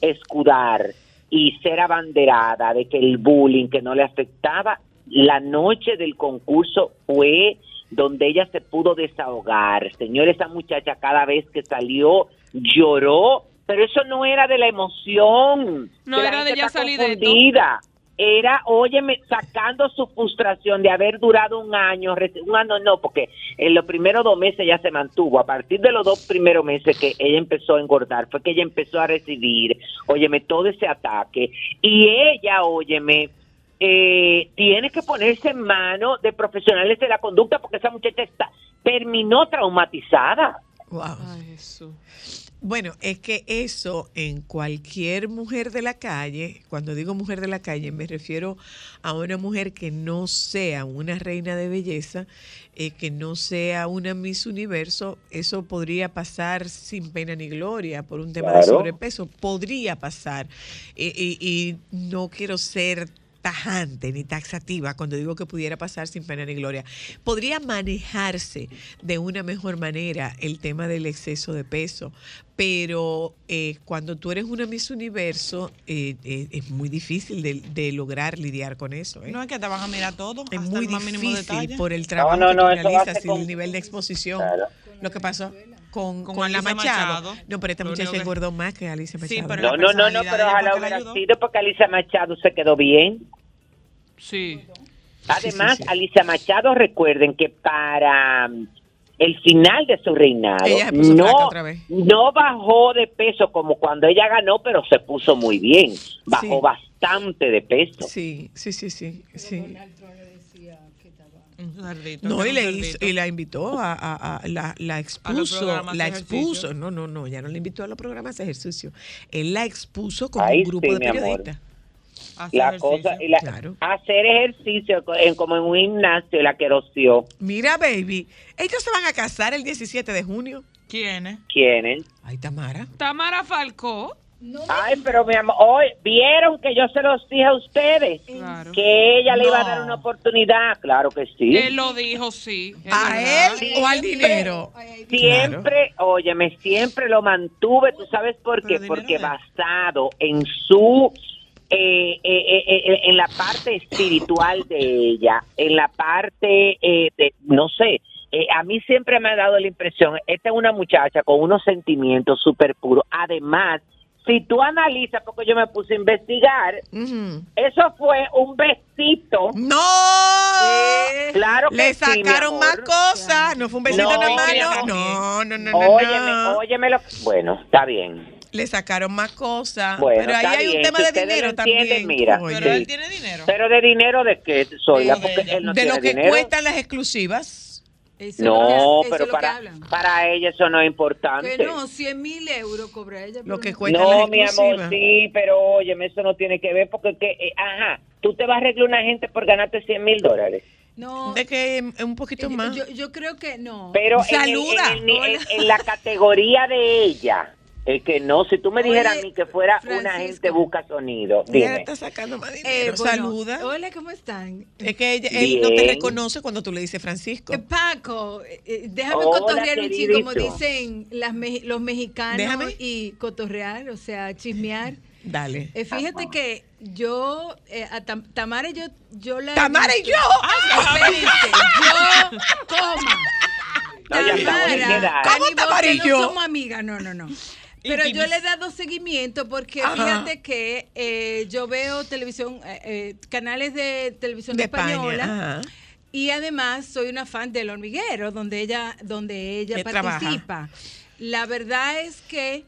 escudar y ser abanderada de que el bullying que no le afectaba, la noche del concurso fue donde ella se pudo desahogar. Señor, esa muchacha cada vez que salió lloró, pero eso no era de la emoción. No la era de ya salir de confundida. Era, óyeme, sacando su frustración de haber durado un año, un año no, porque en los primeros dos meses ella se mantuvo. A partir de los dos primeros meses que ella empezó a engordar, fue que ella empezó a recibir, óyeme, todo ese ataque. Y ella, óyeme, eh, tiene que ponerse en manos de profesionales de la conducta porque esa muchacha está, terminó traumatizada. Wow. Ay, Jesús. Bueno, es que eso en cualquier mujer de la calle, cuando digo mujer de la calle, me refiero a una mujer que no sea una reina de belleza, eh, que no sea una Miss Universo, eso podría pasar sin pena ni gloria por un tema de sobrepeso, podría pasar. Eh, y, y no quiero ser tajante ni taxativa cuando digo que pudiera pasar sin pena ni gloria. Podría manejarse de una mejor manera el tema del exceso de peso, pero eh, cuando tú eres una Miss Universo eh, eh, es muy difícil de, de lograr lidiar con eso. ¿eh? No es que te van a mirar todo, es hasta muy el más mínimo difícil detalle. por el trabajo no, que tú realizas y con- el nivel de exposición. Claro. Lo que pasó con, Con con Alicia Machado. Machado. No, pero esta Lo muchacha único que- engordó más que Alicia Sí, Machado. pero No, no, no, no, pero ojalá hubiera sido porque Alicia Machado se quedó bien. Sí. Además, sí, sí. Alicia Machado, recuerden que para mm, el final de su reinado no, otra vez. no bajó de peso como cuando ella ganó, pero se puso muy bien. Bajó Sí. bastante de peso. Sí, sí, sí, sí. sí. Un No, y, le hizo- y la invitó a, a- a- la, la expuso, la expuso, ejercicio. no, no, no, ya no la invitó a los programas de ejercicio, él la expuso con Ahí un grupo sí, de periodistas. Hacer La ejercicio. cosa, y la- Claro. hacer ejercicio en, como en un gimnasio, la que roció. Mira, baby, ellos se van a casar el 17 de junio. ¿Quién es? ¿Quiénes? Ay, Tamara. Tamara Falcó. Ay, pero mi amor, hoy vieron que yo se los dije a ustedes. Claro. Que ella le iba a dar una oportunidad. Claro que sí. Él lo dijo, sí. ¿A él o al dinero? Siempre, óyeme, siempre lo mantuve, ¿tú sabes por qué? Porque basado en su, eh, eh, eh, eh, en la parte espiritual de ella, en la parte eh, de, no sé, eh, a mí siempre me ha dado la impresión, esta es una muchacha con unos sentimientos súper puros. Además, si tú analizas, porque yo me puse a investigar, eso fue un besito. ¡No! Claro que Le sí, sacaron más cosas. No fue un besito No, amor. No, no, no, no, Óyeme, no. óyeme lo Bueno, está bien. Le sacaron más cosas. Bueno, pero ahí hay un tema si de dinero también. mira. Pero Sí. él tiene dinero. Pero de dinero de qué, Soya, Sí, de porque ella. él no de tiene lo que dinero. cuestan las exclusivas. Eso No, es que- pero es lo que para, para ella eso no es importante. Que no, 100 mil euros cobra ella. Lo que no- cuesta No, mi amor, sí, pero óyeme, eso no tiene que ver porque, que, eh, ajá, tú te vas a arreglar una gente por ganarte 100 mil dólares. No, De que es un poquito yo, más. yo, yo creo que no. Pero Saluda. en la [laughs] categoría de ella, es que no, si tú me dijeras a mí que fuera una gente busca sonido, Ella dime. está sacando más Eh, dinero. bueno, Saluda. Hola, ¿cómo están? Es que ella- él no te reconoce cuando tú le dices Francisco. Eh, Paco, eh, eh, déjame Hola, cotorrear un como dicen las me- los mexicanos Déjame. y cotorrear, o sea, chismear. Dale. Eh, fíjate que yo, eh, a Tam- Tamara y yo, yo la... Tamara y yo. Espérense, yo, coma. Tamara. ¿Cómo Tamara y yo? No somos amigas, no, no, no. Pero yo le he dado seguimiento porque Ajá. fíjate que eh, yo veo televisión, eh, eh, canales de televisión De española. Y además soy una fan del hormiguero, donde ella, donde ella trabaja. participa. La verdad es que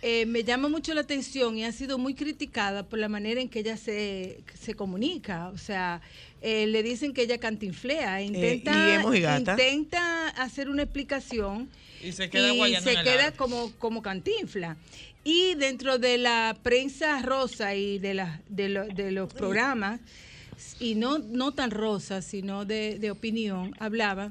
eh, me llama mucho la atención y ha sido muy criticada por la manera en que ella se, se comunica. O sea, eh, le dicen que ella cantinflea, intenta, y es mojigata. intenta hacer una explicación Y se queda y guayando se en el queda aire. como, como cantinfla. Y dentro de la prensa rosa y de, la, de, lo- de los programas, y no, no tan rosa, sino de, de opinión, hablaba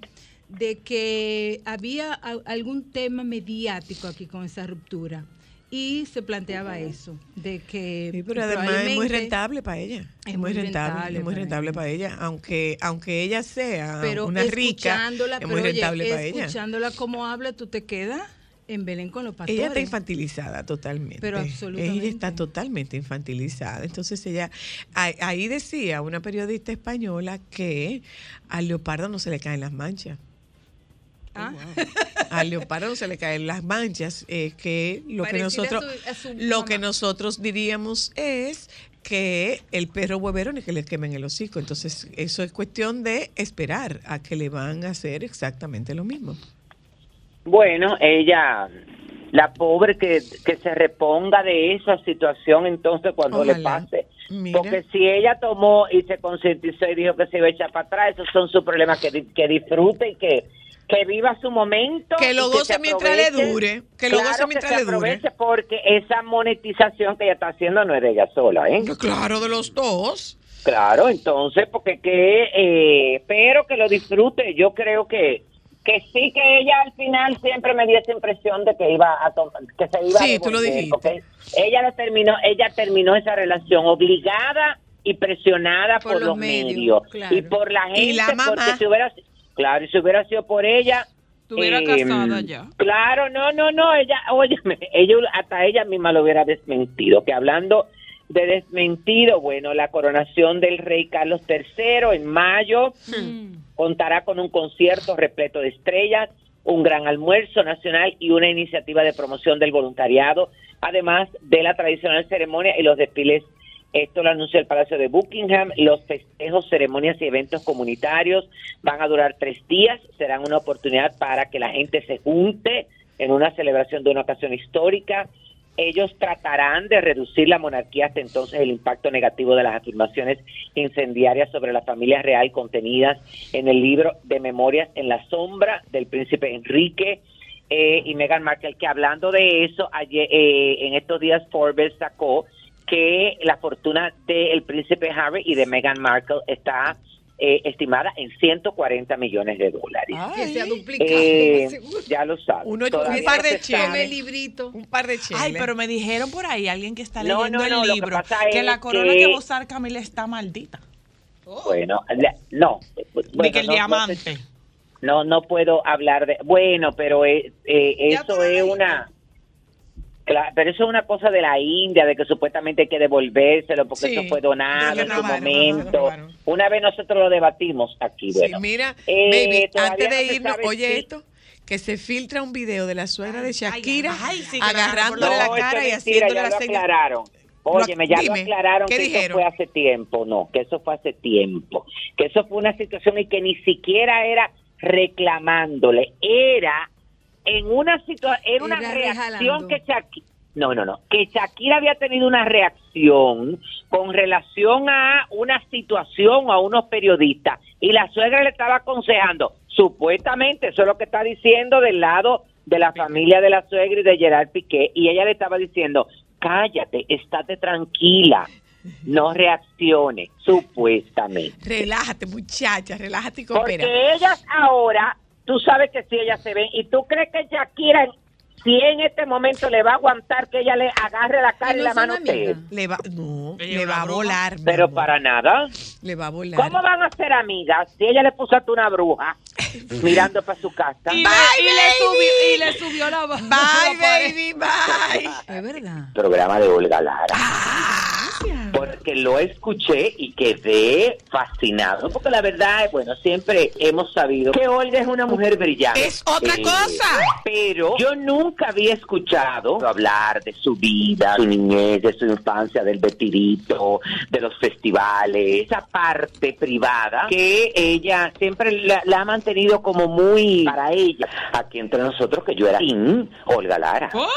de que había a- algún tema mediático aquí con esa ruptura. Y se planteaba eso, de que... Sí, pero además es muy rentable para ella. Es, muy rentable, rentable es muy para rentable para ella. Aunque, aunque ella sea pero una rica, es muy oye, rentable para ella. escuchándola como habla, tú te quedas en Belén con los pastores. Ella está infantilizada totalmente. Pero absolutamente. Ella está totalmente infantilizada. Entonces ella, ahí decía una periodista española que al leopardo no se le caen las manchas. Ah. Al leopardo se le caen las manchas. Es que lo que a nosotros, su- a su lo que nosotros diríamos es que el perro huevero ni que le quemen el hocico. Entonces, eso es cuestión de esperar a que le van a hacer exactamente lo mismo. Bueno, ella, la pobre que, que se reponga de esa situación entonces cuando le pase. Mira. Porque si ella tomó y se concientizó y dijo que se iba a echar para atrás, esos son sus problemas, que, que disfrute y que, que viva su momento. Que lo goce mientras le dure, que lo Claro goce mientras se le dure. porque esa monetización que ella está haciendo no es de ella sola, ¿eh? Claro, de los dos. Claro, entonces, porque que, eh, pero que lo disfrute. Yo creo que, que sí que ella al final siempre me dio esa impresión de que iba a tomar, que se iba Sí, a tú lo dijiste. porque ella lo terminó, ella terminó esa relación obligada y presionada por, Por los los medios, medios, claro. y por la gente, Y la mamá. porque si hubiera, claro, y si hubiera sido por ella, Estuviera eh, casada ya. Claro, no, no, no, ella, óyeme, ella, hasta ella misma lo hubiera desmentido, que hablando de desmentido, bueno, la coronación del rey Carlos III en mayo contará con un concierto repleto de estrellas, un gran almuerzo nacional y una iniciativa de promoción del voluntariado, además de la tradicional ceremonia y los desfiles. Esto lo anuncia el Palacio de Buckingham. Los festejos, ceremonias y eventos comunitarios van a durar tres días. Serán una oportunidad para que la gente se junte en una celebración de una ocasión histórica. Ellos tratarán de reducir la monarquía hasta entonces el impacto negativo de las afirmaciones incendiarias sobre la familia real contenidas en el libro de memorias en la sombra del príncipe Enrique eh, y Meghan Markle, que hablando de eso, ayer, eh, en estos días Forbes sacó que la fortuna del príncipe Harry y de Meghan Markle está eh, estimada en 140 millones de dólares. Que se ha duplicado. Eh, ya lo sabes. Uno- un par no de cheles. librito. Un par de cheles. Ay, pero me dijeron por ahí alguien que está No, leyendo no, no, el lo que libro que, es la corona que, que- va a usar Camila está maldita. Bueno, la- no. Ni Bueno, que el no- no diamante. No, no puedo hablar de. Bueno, pero eh, eh, eso es una. Cla- pero eso es una cosa de la India, de que supuestamente hay que devolvérselo porque Sí, eso fue donado en su momento. Una vez nosotros lo debatimos aquí, Sí, bueno. mira, Eh, baby, antes de irnos, sabe oye esto, que se filtra un video de la suegra de Shakira ay, sí, agarrándole la cara es y mentira, haciéndole ya la lo señal. aclararon. Óyeme, ya Dime, lo aclararon ¿qué que dijeron? eso fue hace tiempo, no, que eso fue hace tiempo, que eso fue una situación y que ni siquiera era reclamándole, era en una situación, era una reacción rejalando. que Shakira, no, no, no, que Shakira había tenido una reacción con relación a una situación a unos periodistas y la suegra le estaba aconsejando, supuestamente, eso es lo que está diciendo del lado de la familia de la suegra y de Gerard Piqué, y ella le estaba diciendo, cállate, estate tranquila, no reaccione, supuestamente. Relájate, muchacha, relájate y coopera. Porque ellas ahora, tú sabes que si ellas se ven, y tú crees que Shakira, si en este momento le va a aguantar que ella le agarre la cara ¿Y no la mano amigas? Le va, no, Ella le va a volar. Pero amor. para nada. Le va a volar. ¿Cómo van a ser amigas si ella le puso a tú una bruja [laughs] mirando para su casa? Y, Bye, le, y le baby. subió, y le subió la, [laughs] Bye, la baby, bye. Es verdad. programa de Olga Lara. Porque lo escuché y quedé fascinado. Porque la verdad, es, bueno, siempre hemos sabido que Olga es una mujer brillante. Es otra cosa. Pero yo nunca había escuchado hablar de su vida, su niñez, de su infancia, del vestidito, de los festivales, esa parte privada que ella siempre la, la ha mantenido como muy para ella. Aquí entre nosotros, que yo era sin Olga Lara. ¡Oh!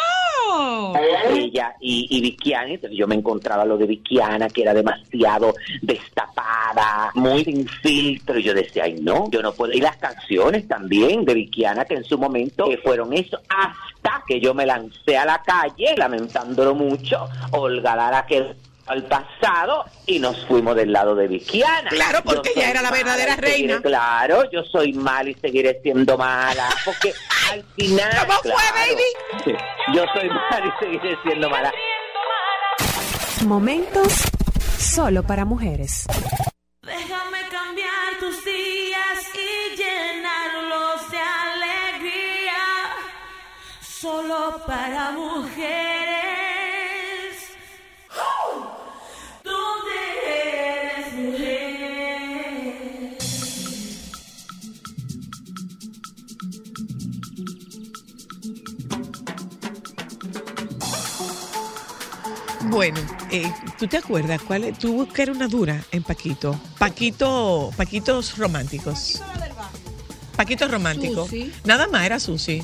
Ella y, y Vickiana, entonces yo me encontraba lo de Vickiana, que era demasiado destapada, muy sin filtro, y yo decía, ay no, yo no puedo, y las canciones también de Vickiana, que en su momento eh, fueron eso, hasta que yo me lancé a la calle, lamentándolo mucho, Olga Lara quedó al pasado y nos fuimos del lado de Vickiana. Claro, porque ella era la verdadera seguiré- reina. Claro, yo soy mala y seguiré siendo mala, [laughs] porque al final... ¿Cómo fue, baby? sí, yo soy mala y seguiré siendo mala. Momentos solo para mujeres. Déjame cambiar tus días y llenarlos de alegría. Solo para mujeres. Bueno, eh, ¿tú te acuerdas cuál es? Tú que era una dura en Paquito. Paquito, Paquitos románticos. Paquitos románticos. Susi. Nada más era Susi.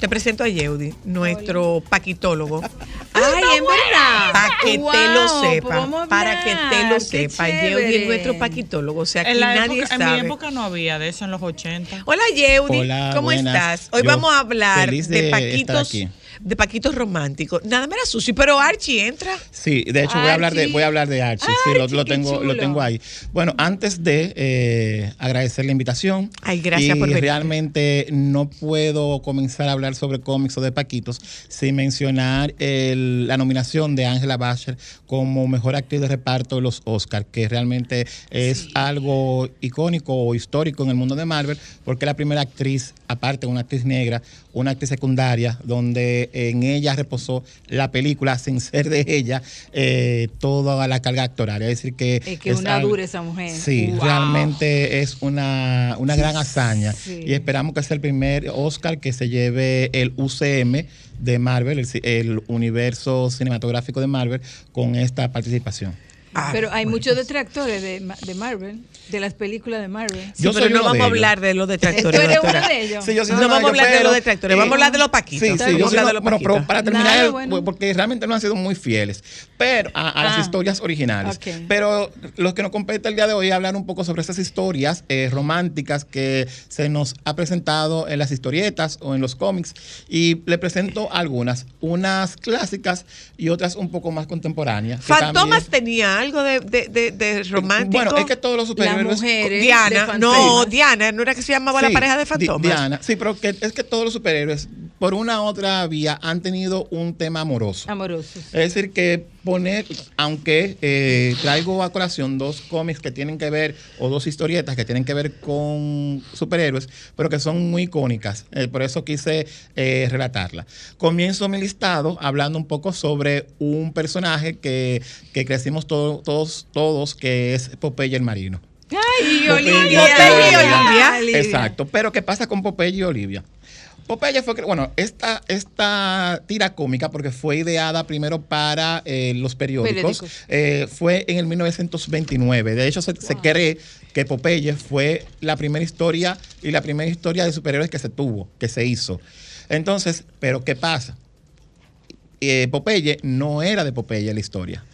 Te presento a Yeudi, nuestro paquitólogo. [laughs] Ay, en verdad. Para que Wow, te lo pues sepa. Para que te lo qué sepa. Yeudi es nuestro paquitólogo. O sea, aquí En, la nadie época- en sabe. mi época no había de eso en los 80. Hola Yeudi, Hola, ¿cómo buenas. estás? Hoy Yo vamos a hablar feliz de, de estar paquitos, aquí. De paquitos románticos. Nada más era Susi, pero Archie entra. Sí, de hecho voy a hablar de Archie. voy a hablar de Archie, sí, lo, tengo lo tengo ahí. Bueno, antes de eh, agradecer la invitación. Ay, gracias y por venir. realmente no puedo comenzar a hablar sobre cómics o de Paquitos sin mencionar el- la nominación de Angela Bacher como mejor actriz de reparto de los Oscars, que realmente es algo icónico o histórico en el mundo de Marvel, porque es la primera actriz, aparte una actriz negra, una actriz secundaria, donde en ella reposó la película sin ser de ella eh, toda la carga actoral. Es decir, que. Es que una algo- dura esa mujer. Sí, Wow. realmente es una, una gran hazaña. Sí. Y esperamos que sea el primer Oscar que se lleve el UCM de Marvel, el universo cinematográfico de Marvel, con esta participación. Ah, Pero hay bueno. muchos detractores de, Ma- de Marvel, de las películas de Marvel. Sí, Yo pero no vamos a hablar de los detractores. ¿Tú eres uno de ellos? Sí, yo No vamos a hablar de los detractores, eh, vamos a hablar de los paquitos. Sí, sí, Vamos a yo soy hablar uno- de los bueno, pero para terminar, Nada, el- bueno. porque realmente no han sido muy fieles, pero a, a las Ah. historias originales. Ok. Pero los que nos compete el día de hoy es hablar un poco sobre esas historias eh, románticas que se nos ha presentado en las historietas o en los cómics y le presento algunas, unas clásicas y otras un poco más contemporáneas. Fantomas también- tenía algo de, de, de, de romántico. Bueno, es que todos los superhéroes Las mujeres. Diana, no, Diana, no era que se llamaba la pareja de Fantomas. Diana, sí, pero que, es que todos los superhéroes, por una u otra vía, han tenido un tema amoroso. Amorosos. Es decir, que poner, aunque eh, traigo a colación dos cómics que tienen que ver, o dos historietas que tienen que ver con superhéroes, pero que son muy icónicas. eh, por eso quise eh, relatarla. Comienzo mi listado hablando un poco sobre un personaje que, que crecimos todo- todos, todos, que es Popeye el Marino. Ay, Popeye Olivia. Popeye y Olivia. Olivia. Exacto. Pero ¿qué pasa con Popeye y Olivia? Popeye fue, bueno, esta, esta tira cómica, porque fue ideada primero para eh, los periódicos, Periódicos. eh, fue en el 1929. De hecho, se, se cree que Popeye fue la primera historia y la primera historia de superhéroes que se tuvo, que se hizo. Entonces, ¿pero qué pasa? Eh, Popeye no era de Popeye la historia.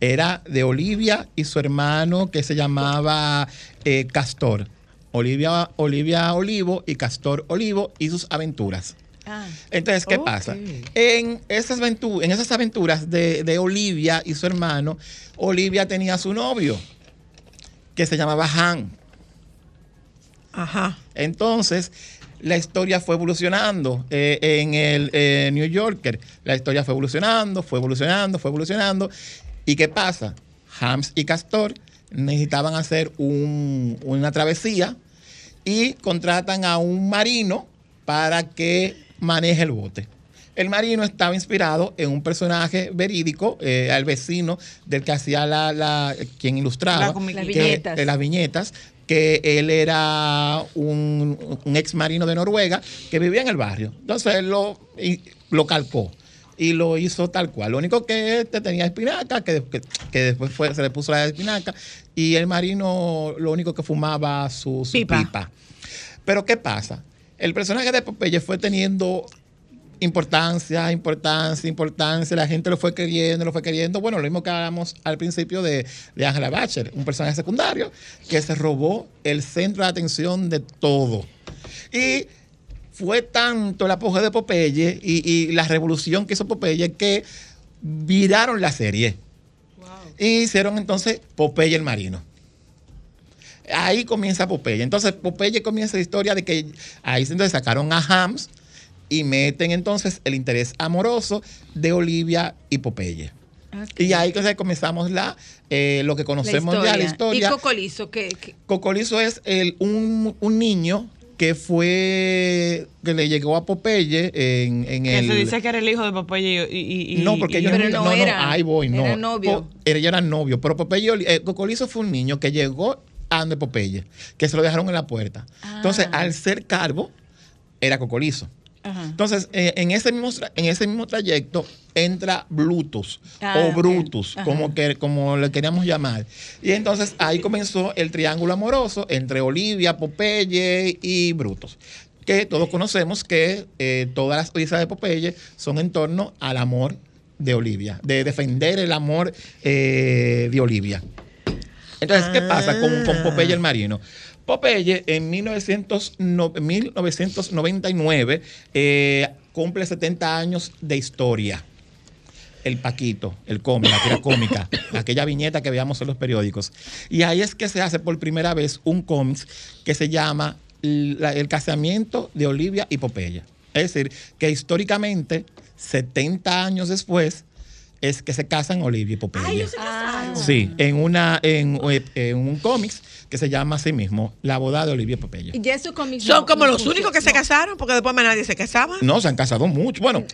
Era de Olivia y su hermano que se llamaba eh, Castor. Olivia, Olivia Olivo y Castor Olivo y sus aventuras. Ah, Entonces, ¿qué pasa? En esas, aventu- en esas aventuras de, de Olivia y su hermano, Olivia tenía su novio, que se llamaba Han. Ajá. Entonces, la historia fue evolucionando eh, en el eh, New Yorker. La historia fue evolucionando, fue evolucionando, fue evolucionando. ¿Y qué pasa? Hams y Castor necesitaban hacer un- una travesía y contratan a un marino para que maneje el bote. El marino estaba inspirado en un personaje verídico, eh, al vecino del que hacía la, la- quien ilustraba, La. Las que- viñetas. de las viñetas, que él era un, un ex marino de Noruega que vivía en el barrio. Entonces él lo, y- lo calcó y lo hizo tal cual. Lo único que este tenía espinaca, que, que- que después fue- se le puso la espinaca, y el marino lo único que fumaba su, su Pipa. pipa. Pero ¿qué pasa? El personaje de Popeye fue teniendo importancia, importancia, importancia. La gente lo fue queriendo, lo fue queriendo. Bueno, lo mismo que hablamos al principio de, de Angela Bacher, un personaje secundario que se robó el centro de atención de todo. Y fue tanto el apogeo de Popeye y, y la revolución que hizo Popeye que viraron la serie. Y hicieron entonces Popeye el Marino. Ahí comienza Popeye. Entonces Popeye comienza la historia de que ahí entonces sacaron a Hams y meten entonces el interés amoroso de Olivia y Popeye. Y ahí entonces comenzamos la, eh, lo que conocemos ya, la historia. Y Cocolizo, que, que- Cocolizo es el, un, un niño que fue, que le llegó a Popeye en, en Que el... se dice que era el hijo de Popeye y... y- y- No, porque ellos Pero no, no no, era. ahí voy, no. Era novio. Po- ellos eran novios, pero Popeye, eh, Cocolizo fue un niño que llegó a donde Popeye, que se lo dejaron en la puerta. Entonces, Ah. al ser cargo, era Cocolizo. Ajá. Entonces, eh, en, ese mismo, en ese mismo trayecto entra Blutus Ah, o. Brutus, Ajá. como, que, como le queríamos llamar. Y entonces ahí comenzó el triángulo amoroso entre Olivia, Popeye y Brutus. Que todos conocemos que eh, todas las odisas de Popeye son en torno al amor de Olivia, de defender el amor eh, de Olivia. Entonces, ¿qué pasa con, con Popeye el Marino? Popeye en 1900 no- 1999 eh, cumple 70 años de historia. El Paquito, el cómic, la tira cómica, [coughs] aquella viñeta que veíamos en los periódicos. Y ahí es que se hace por primera vez un cómic que se llama la- El casamiento de Olivia y Popeye. Es decir, que históricamente, 70 años después, es que se casan Olivia y Popeye. Sí, en una en, eh, en un cómics que se llama así mismo La boda de Olivia Popeye. Y ya eso conmigo Son no- como no los únicos que se casaron, porque después más nadie se casaba. No, se han casado mucho. Bueno,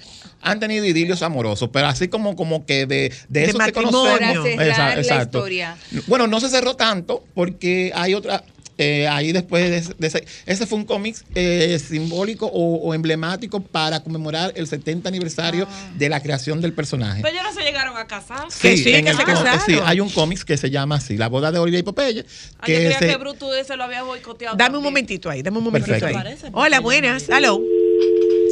han tenido idilios amorosos, pero así como, como que de, de, De esos que conocemos. Cerrar la exacto. historia. Bueno, no se cerró tanto porque hay otra. Eh, ahí después de, ese- de ese, ese fue un cómic eh, simbólico o, o emblemático para conmemorar el 70 aniversario Ah. de la creación del personaje. Pero ellos no se llegaron a casar. Que sí, en que el se casaron. sí, hay un cómic que se llama así, La boda de Olivia y Popeye. Ah, yo creía se- que Brutus ese lo había boicoteado. Dame un momentito ahí, dame un momentito Perfecto. ahí. Parece, Hola, buenas. Hello.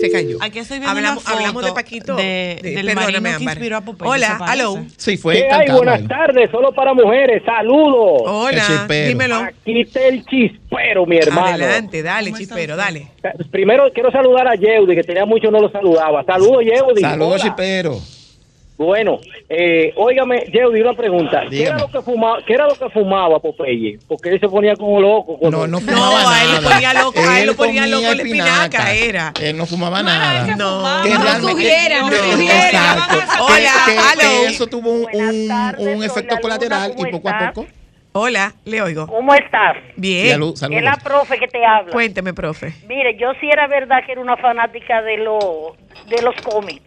Se cayó. Aquí estoy viendo hablamos, una foto hablamos de Paquito. de- del perdóname, marino que inspiró a Popeye, Hola, ¿se hello. parece? Sí, fue ¿Qué hay? Buenas tardes, solo para mujeres. Saludos. Hola, El chispero. dímelo. Aquí está el chispero, mi hermano. Adelante, dale, ¿Cómo está chispero, dale. Primero quiero saludar a Yeudi, que tenía mucho no lo saludaba. Saludos, Yeudi. Saludos, Hola. Bueno, eh, óigame, Yeudi, una pregunta. ¿Qué era, lo que fumaba, ¿Qué era lo que fumaba Popeye? Porque él se ponía como loco. No, no [laughs] No, fumaba a él lo nada. ponía loco, a él lo ponía loco la espinaca, era. Él no fumaba No nada. él No. fumaba. Que No sugiera, no sugiera. Exacto. Hola, que, eso tuvo un, un- tardes, un efecto la colateral Luna, ¿cómo y poco a poco. Hola, le oigo. ¿Cómo estás? Bien. Salud, saludos. Es la profe que te habla. Cuénteme, profe. Mire, yo sí era verdad que era una fanática de, lo, de los cómics.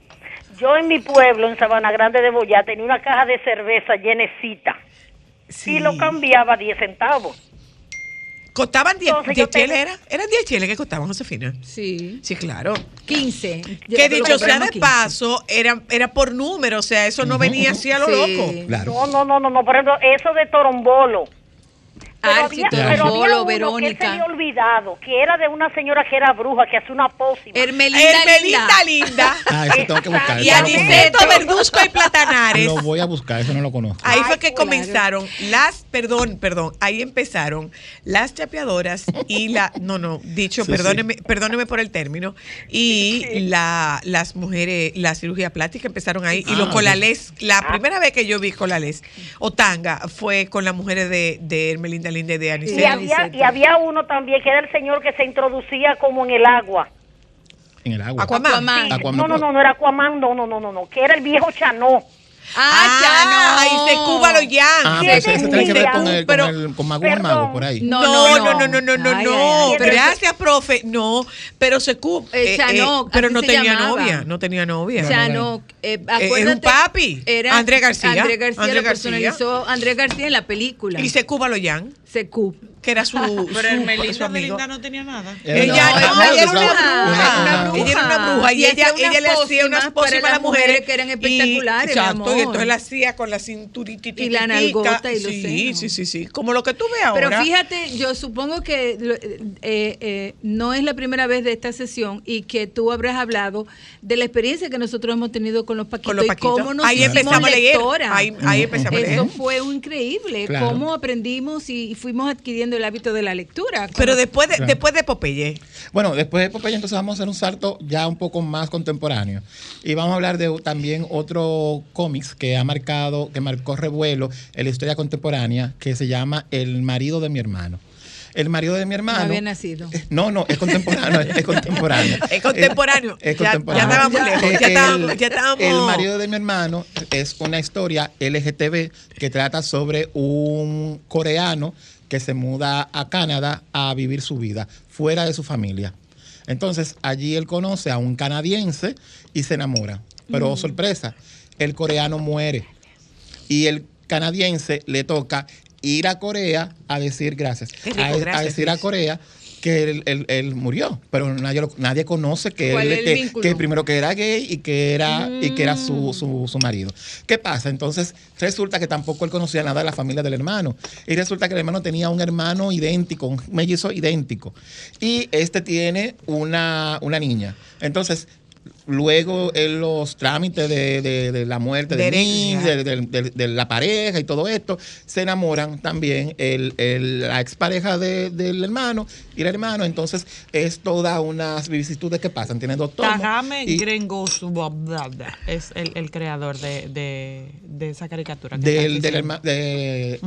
Yo en mi pueblo, en Sabana Grande de Boyá, tenía una caja de cerveza llenecita y lo cambiaba a 10 centavos. ¿Costaban 10 Entonces, yo 10 cheles? tengo- ¿Era? ¿Eran 10 cheles que costaban, Josefina? Sí. Sí, claro. 15. Que dicho sea de 15. paso, era, era por número, o sea, eso no venía así a lo Sí. loco. Claro. No, no, no, no, no, por ejemplo, eso de Torombolo. Ah, sí, pero había Torombolo, uno que se Verónica. había olvidado, que era de una señora que era bruja, que hacía una pócima. Hermelinda, Hermelinda Linda. Linda. [laughs] Ah, eso tengo que buscar. y Aniceto. Verduzco y Platanares. Lo voy a buscar, eso no lo conozco. Ahí fue Ay, que claro. comenzaron las, perdón, perdón, ahí empezaron las chapeadoras y la, no, no, dicho, Sí, perdóneme, perdóneme por el término, y la, las mujeres, la cirugía plástica empezaron ahí, y Ah, los ok. colales, la primera vez que yo vi colales o tanga fue con las mujeres de, de Hermelinda De y, había, y había uno también que era el señor que se introducía como en el agua. En el agua. Aquaman. Aquaman. Aquaman. No, no, no, no era Aquaman, no, no, no, no, no, que era el viejo Chanó. Ah, Ah, ya no. y se Cuba los Yan. Ah, pero ese ese tiene que sí, ver con el, pero- con el con Mago el perdón. Mago, por ahí. No, No, no, no, no, no, no, Ay, no. ay, ay. Gracias, profe. No, pero se cu Eh, Chanó, pero así no tenía llamaba. novia, no tenía novia. O sea, no, eh, era un acuérdate, papi. Era Andrés García. Andrés García García. personalizó Andrés García en la película. Y se Cuba Loyan. Se cu- que era su, [laughs] Pero su- Hermelinda su de amigo. No tenía nada. Ella, No, no, ella ella era una bruja. Ella era una bruja y, Y ella, ella le hacía unas pócimas pócimas para a las mujeres que eran y- espectaculares, mi Exacto, y entonces la hacía con la cinturita Y la nalgota y los sí, senos. sí, sí, sí, como lo que tú ves ahora. Pero fíjate, yo supongo que lo- eh, eh, no es la primera vez de esta sesión y que tú habrás hablado de la experiencia que nosotros hemos tenido con los paquitos, Con los y paquitos. cómo nos Ahí empezamos a leer. Ahí- ahí empezamos a Eso leer. fue un increíble, Claro. cómo aprendimos y fuimos adquiriendo el hábito de la lectura. Pero después de, Claro. después de Popeye. Bueno, después de Popeye, entonces vamos a hacer un salto ya un poco más contemporáneo. Y vamos a hablar de también otro cómics que ha marcado, que marcó revuelo en la historia contemporánea, que se llama El marido de mi hermano. El marido de mi no hermano. había nacido. No, no, es contemporáneo, es contemporáneo. [laughs] Es contemporáneo. Es Ya- contemporáneo. ya estábamos lejos, ya El- estábamos- ya estábamos- El marido de mi hermano es una historia LGTB que trata sobre un coreano que se muda a Canadá a vivir su vida fuera de su familia. Entonces allí él conoce a un canadiense y se enamora. Pero Mm. sorpresa, el coreano muere y el canadiense le toca ir a Corea a decir gracias. Rico, a, decir a. Corea que él, él- él murió, pero nadie, nadie conoce que ¿Cuál él el que, primero que era gay y que era y que era su, su, su marido. ¿Qué pasa? Entonces resulta que tampoco él conocía nada de la familia del hermano y resulta que el hermano tenía un hermano idéntico, un mellizo idéntico y este tiene una, una niña. Entonces Luego en los trámites de, de- de la muerte De de, la pareja y todo esto, se enamoran también el, el- la expareja de- del hermano y el hermano. Entonces es todas unas vicisitudes que pasan. Tiene dos tomos. Tagame y- Grengosu es el, el creador de, de, esa caricatura. que del, del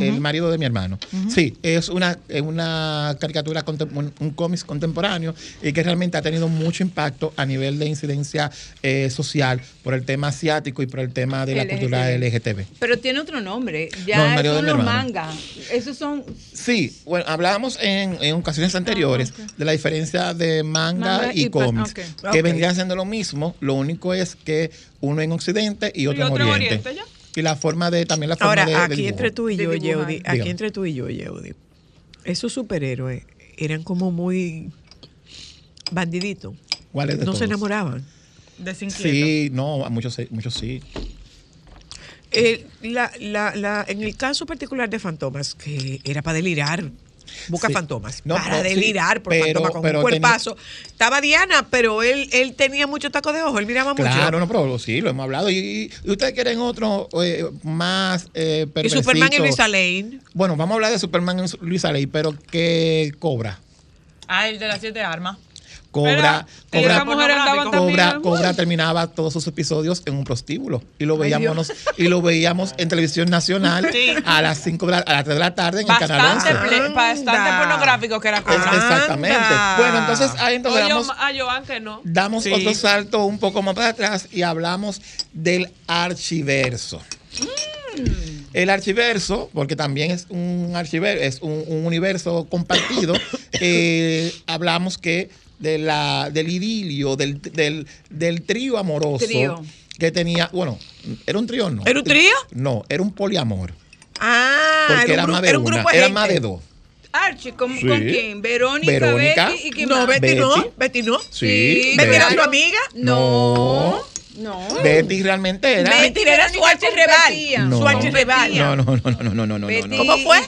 el marido de mi hermano. Sí, es una, es una caricatura, un, un cómic contemporáneo y que realmente ha tenido mucho impacto a nivel de incidencia eh, social por el tema asiático y por el tema de la LGTB. cultura LGTB. Pero tiene otro nombre. No, Ya de son los mangas. Esos son Sí, bueno, hablábamos en, en ocasiones anteriores de la diferencia de manga, Manga y, cómics, que Ok. vendrían siendo lo mismo, lo único es que uno en Occidente y otro, Y otro en en Oriente. Oriente, Y la forma de, también la forma Ahora, de, aquí dibujo. entre tú y yo. Yeudi, aquí Dígame. entre tú y yo, Yeudi, esos superhéroes eran como muy bandiditos. ¿Cuál es de No se todos? enamoraban. Desinquieto. Sí, no, a muchos, sí- muchos sí. Eh, la, la, la, en el caso particular de Fantomas, que era para delirar. Busca Sí. fantomas. No, para no, sí, delirar por pero- fantomas con pero un cuerpazo. Estaba Diana, pero él, él tenía mucho taco de ojo. Él miraba mucho. Claro, no, pero sí, lo hemos hablado. Y, y ustedes quieren otro eh, más eh, y Superman y? Luisa Lane. Bueno, vamos a hablar de Superman y Luisa Ley, pero ¿qué cobra? Ah, el de las siete armas. Cobra, Pero, cobra, Cobra, Cobra terminaba todos sus episodios en un prostíbulo y lo veíamos y lo veíamos en televisión nacional Sí. a las 5 de la, a las 3 de la tarde en el canal Bastante, 11. ple- bastante pornográfico que era Es- cosa. exactamente. Anda. Bueno, entonces ahí entonces Oye, damos, a Joan que no. damos Sí. otro salto un poco más para atrás y hablamos del archiverso. El archiverso, porque también es un archiverso, es un, un universo compartido, [coughs] eh, hablamos que de la, del idilio, del, del, del trío amoroso Trío. que tenía, bueno, ¿era un trío o no? ¿Era un trío? No, era un poliamor, Ah, porque era era, un, más gru- de era un una, grupo de era más de dos. Archie, ¿con, Sí. ¿con quién? Verónica, Verónica. Betty y quién No, más? Betty, no. Betty. No. Sí, Betty era su claro. amiga. No. No. Betty realmente era... Betty era su archirrival. No. Su archirrival. No, no, no, no, no, no, no, no. ¿Cómo fue?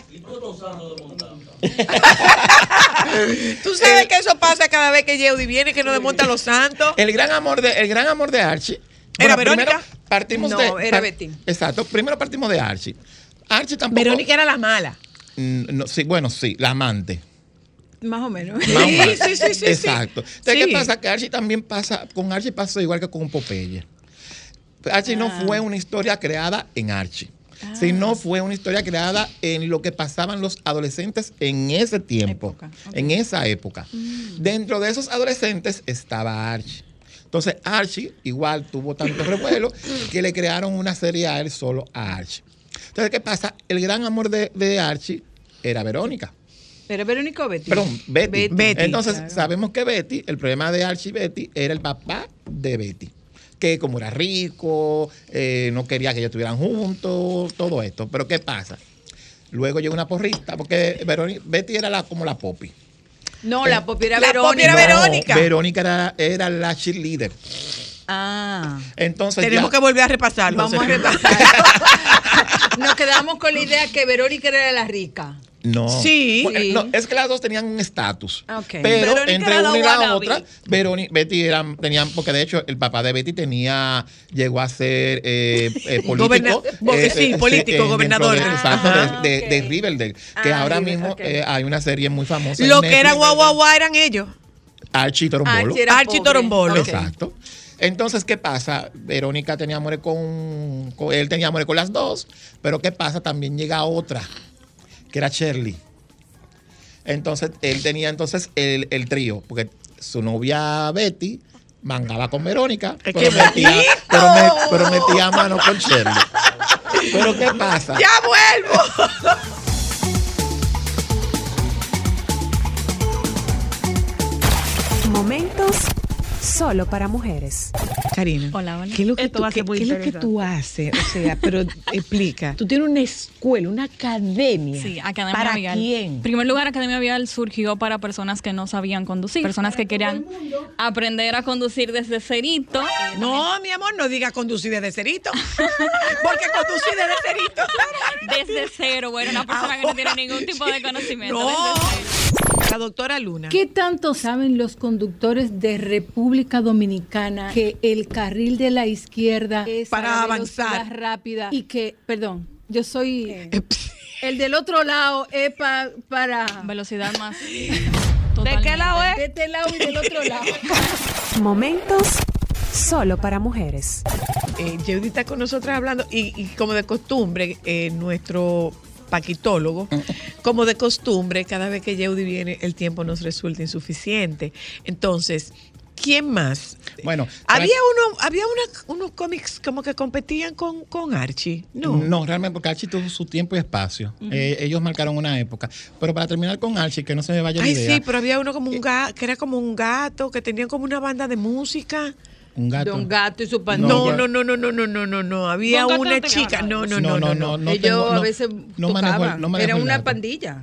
[laughs] Tú sabes que eso pasa cada vez que Yeudi viene que nos desmonta los santos. El gran amor de, el gran amor de Archie. ¿Era Verónica? partimos No, de. era Betty. Exacto. Primero partimos de Archie. Archie tampoco. Verónica era la mala. Mm, no, sí, bueno, sí, la amante. Más o menos. Más o menos. sí, sí, sí, sí. Exacto. Entonces, Sí. ¿qué pasa? Que Archie también pasa. Con Archie pasó igual que con Popeye. Archie no Ah. fue una historia creada en Archie. Sino fue una historia creada en lo que pasaban los adolescentes en ese tiempo, en esa época. Dentro de esos adolescentes estaba Archie. Entonces Archie igual tuvo tanto revuelo que le crearon una serie a él solo a Archie. Entonces, ¿qué pasa? El gran amor de, de Archie era Verónica. ¿Era Verónica o Betty? Perdón, Betty. Betty, Entonces, claro. sabemos que Betty, el problema de Archie y Betty era el papá de Betty. Que como era rico, eh, no quería que ellos estuvieran juntos, todo esto. Pero ¿qué pasa? Luego llegó una porrista, porque Veroni- Betty era la, como la Poppy. No, la Poppy era La Verónica. Poppy era No, Verónica. Verónica era, era la cheerleader. Ah. Entonces Tenemos ya- que volver a repasarlo. Vamos a repasar. [laughs] Nos quedamos con la idea que Verónica era la rica. No. Sí. Bueno, no, es que las dos tenían un estatus. Ok. Pero Verónica entre una y la wannabe. otra, Verónica, Betty eran, tenían, porque de hecho el papá de Betty tenía, llegó a ser eh, eh, político. Goberna- sí, político, dentro gobernador. de- exacto, Ajá. de, de- de ok. Riverdale. Que Ah, ahora mismo eh, hay una serie muy famosa. Lo que era guau guau guau eran ellos. Archie Torombolo. Archie. Torombolo. Exacto. Entonces, ¿qué pasa? Verónica tenía amores con, con- Él tenía amores con las dos. Pero ¿qué pasa? También llega otra, que era Shirley. Entonces, él tenía entonces el, el trío, porque su novia Betty mangaba con Verónica, ¡Qué pero metía, pero, me- pero metía mano con Shirley. Pero ¿qué pasa? ¡Ya vuelvo! Momentos solo para mujeres. Karina, Hola, hola. ¿qué es lo que, Esto tú, va a ser qué- muy qué es lo que interesante. tú haces? O sea, pero [laughs] explica. Tú tienes una escuela, una academia. Sí, Academia ¿Para Vial. quién? En primer lugar, Academia Vial surgió para personas que no sabían conducir, personas que querían aprender a conducir desde cerito. No, mi amor, no diga conducir desde cerito. [laughs] Porque conducir desde cerito. Desde cero, bueno, una persona que no tiene ningún tipo de conocimiento. No. desde cero. La doctora Luna. ¿Qué tanto saben los conductores de República Dominicana que el carril de la izquierda es Para avanzar. rápida y que, perdón, yo soy [laughs] el del otro lado es pa- para Velocidad más. [laughs] ¿De qué lado es? de este lado y del otro lado. [laughs] Momentos solo para mujeres. Eh, Yeudi está con nosotras hablando y, y como de costumbre, eh, nuestro paquitólogo, como de costumbre, cada vez que Yeudi viene, el tiempo nos resulta insuficiente. Entonces, ¿quién más? Bueno, Había uno, había una- unos cómics como que competían con, con Archie, ¿no? No, realmente porque Archie tuvo su tiempo y espacio. Eh, ellos marcaron una época. Pero para terminar con Archie, que no se me vaya la Ay, idea. sí, pero había uno como un gato, que era como un gato, que tenía como una banda de música. Un gato. Don Gato y su pandilla. No, no, no, no, no, no, no, no, no. Había una chica. No, no, no, no, no. no Ellos a veces no tocaban. Era una pandilla.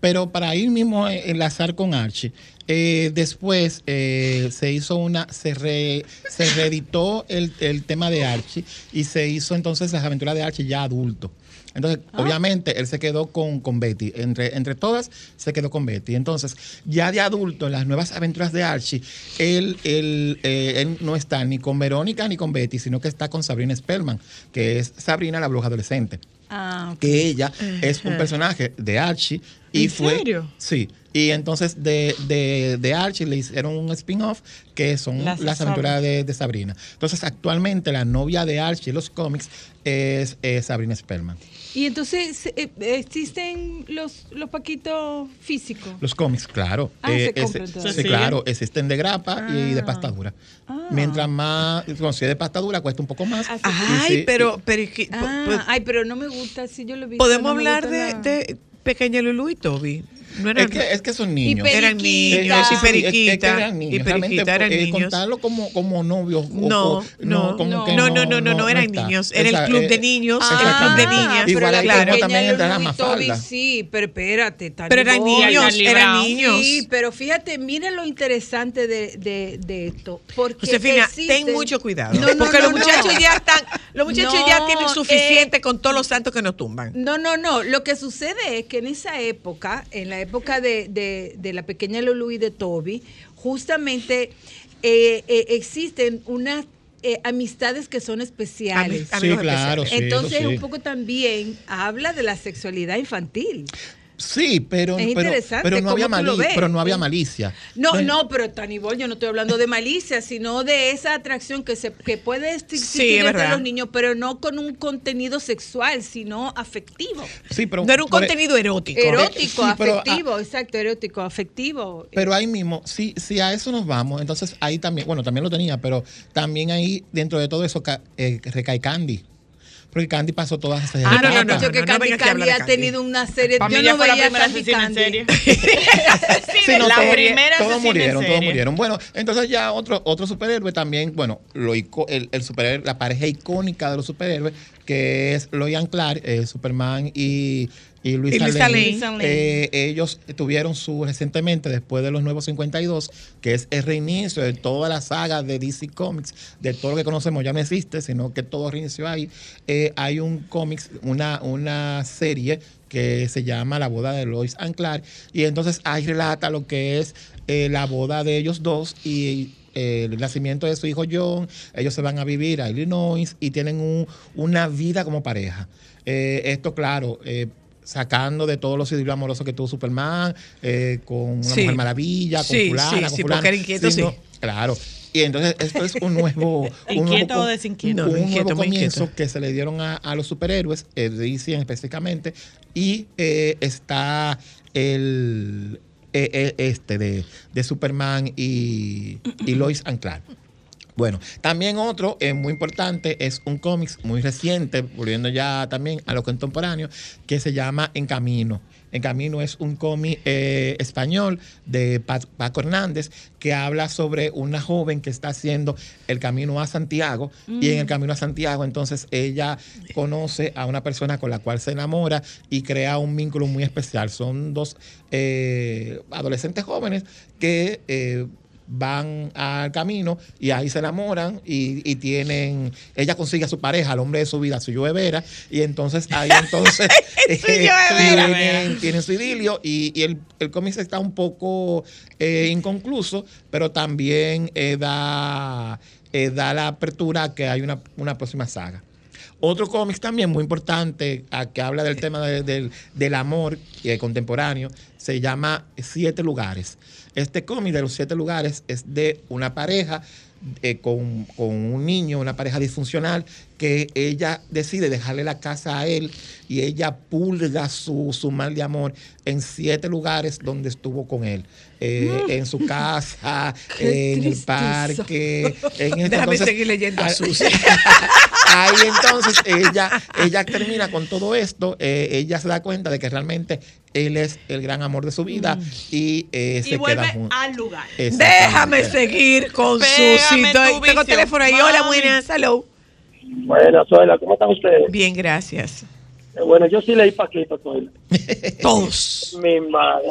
Pero para ahí mismo eh, enlazar con Archie, eh, después eh, se hizo una, se, re- se reeditó el, el tema de Archie y se hizo entonces las aventuras de Archie ya adulto. Entonces, obviamente, él se quedó con, con Betty. Entre, entre todas, se quedó con Betty. Entonces, ya de adulto, en las nuevas aventuras de Archie, él, él, eh, él no está ni con Verónica ni con Betty, sino que está con Sabrina Spellman, que es Sabrina la bruja adolescente Ah, ok. que ella es un personaje de Archie y ¿En fue serio? sí y entonces de, de, de Archie le hicieron un spin-off que son Las las, aventuras de, de Sabrina entonces actualmente la novia de Archie en los cómics es, eh, Sabrina Spellman Y entonces eh, existen los, los paquitos físicos. los cómics claro Ah, se es- compran todos. sí, ¿Se claro existen de grapa y de Ah. pastadura Ah. mientras más bueno, si es de pastadura cuesta un poco más Ah. Ay, Sí, pero, pero es que- Ah, pues, ay, pero no me gusta, si yo lo vi. podemos hablar de, de Pequeña Lulu y Toby. No eran, es que, es que son niños Y eran Periquita. niños y Sí, es- es que periquita. eran niños. y Realmente, periquita eran eh, niños. contarlo como, como novios. No, o- no, como no. que No, no, no, no, no, eran está. niños. Era el club eh, de niños, Ah, el club de niñas. Igual pequeña también. Sí, pero espérate. Pero eran niños, eran niños. Sí, pero fíjate, miren lo interesante de, de, de esto. Porque Josefina, existen- ten mucho cuidado. No, no, porque no, los no. muchachos ya están, los muchachos No, ya tienen eh, suficiente con todos los santos que nos tumban. No, no, no. Lo que sucede es que en esa época, en la época de, de- de la pequeña Lulu y de Toby, justamente eh, eh, existen unas eh, amistades que son especiales. Ami- Sí, claro, especiales. sí, eso Entonces, sí. un poco también habla de la sexualidad infantil. Sí, pero, Es pero, no había cómo tú lo mali- ves. pero no había malicia. No, Entonces, no, pero Tanibol, yo no estoy hablando de malicia, sino de esa atracción que se que puede existir Sí, entre los niños, pero no con un contenido sexual, sino afectivo. Sí, pero, No era un por- contenido erótico. Erótico, sí, pero, afectivo, exacto, erótico, afectivo. Pero ahí mismo, si, si a eso nos vamos, entonces ahí también, bueno, también lo tenía, pero también ahí dentro de todo eso ca- eh, recae Candy. Porque Candy pasó todas esas Ah, no, no, etapas. no, yo que no Candy hablar Candy ha Candy. tenido una serie. Para yo no fue la veía primera Candy asesina en Candy. [laughs] serie. Sí, no, la todos- primera todos en murieron, todos serie. murieron. Bueno, entonces ya otro, otro superhéroe también, bueno, lo el, el superhéroe, la pareja icónica de los superhéroes que es Loian Clark, eh, Superman y, y Luis. Lane. Eh, ellos tuvieron su recientemente, después de los nuevos 52, que es el reinicio de toda la saga de DC Comics, de todo lo que conocemos ya no existe, sino que todo reinició ahí. Eh, hay un cómics, una, una serie que se llama La boda de Lois and Clark, y entonces ahí relata lo que es eh, la boda de ellos dos y el nacimiento de su hijo John, ellos se van a vivir a Illinois y tienen un- una vida como pareja. Eh, esto, claro, eh, sacando de todos los idiomas amorosos que tuvo Superman, eh, con una Sí. Mujer Maravilla, con Sí, fulana, sí, con sí, fulana, porque inquieto, sí. Claro. Y entonces esto es un nuevo... un [laughs] nuevo ¿Inquieto o desinquieto? un No, nuevo inquieto, comienzo que se le dieron a, a los superhéroes, eh, de DC específicamente, y eh, está el eh, eh, este de, de Superman y, y Lois and Clark. Bueno, también otro eh, muy importante es un cómic muy reciente, volviendo ya también a lo contemporáneo, que se llama En Camino. En Camino es un cómic eh, español de Pa- Paco Hernández que habla sobre una joven que está haciendo el camino a Santiago y en el camino a Santiago entonces ella conoce a una persona con la cual se enamora y crea un vínculo muy especial. Son dos eh, adolescentes jóvenes que... eh, van al camino y ahí se enamoran y, y tienen, ella consigue a su pareja, al hombre de su vida, su Joe Vera, y entonces ahí [laughs] entonces [laughs] eh, [laughs] tienen, tienen su idilio y, y el, el cómic está un poco eh, inconcluso, pero también eh, da, eh, da la apertura a que hay una, una próxima saga. Otro cómic también muy importante a que habla del tema de- del, del amor eh, contemporáneo se llama Siete Lugares. Este cómic de los siete lugares es de una pareja eh, con, con un niño, una pareja disfuncional, que ella decide dejarle la casa a él y ella pulga su, su mal de amor en siete lugares donde estuvo con él. Eh, Mm. En su casa, [laughs] Qué en el parque. [laughs] En este- Déjame entonces, seguir leyendo a Susi. [laughs] Ahí entonces ella, ella termina con todo esto, eh, ella se da cuenta de que realmente él es el gran amor de su vida y eh, se Y vuelve queda juntos. al lugar. Déjame seguir con Pégame Susi. Tengo teléfono ahí. Hola, buenas. Hello. Buenas, Zoila, ¿cómo están ustedes? Bien, gracias. Eh, Bueno, yo sí leí Paquito, Zoila. [laughs] Todos. Mi madre.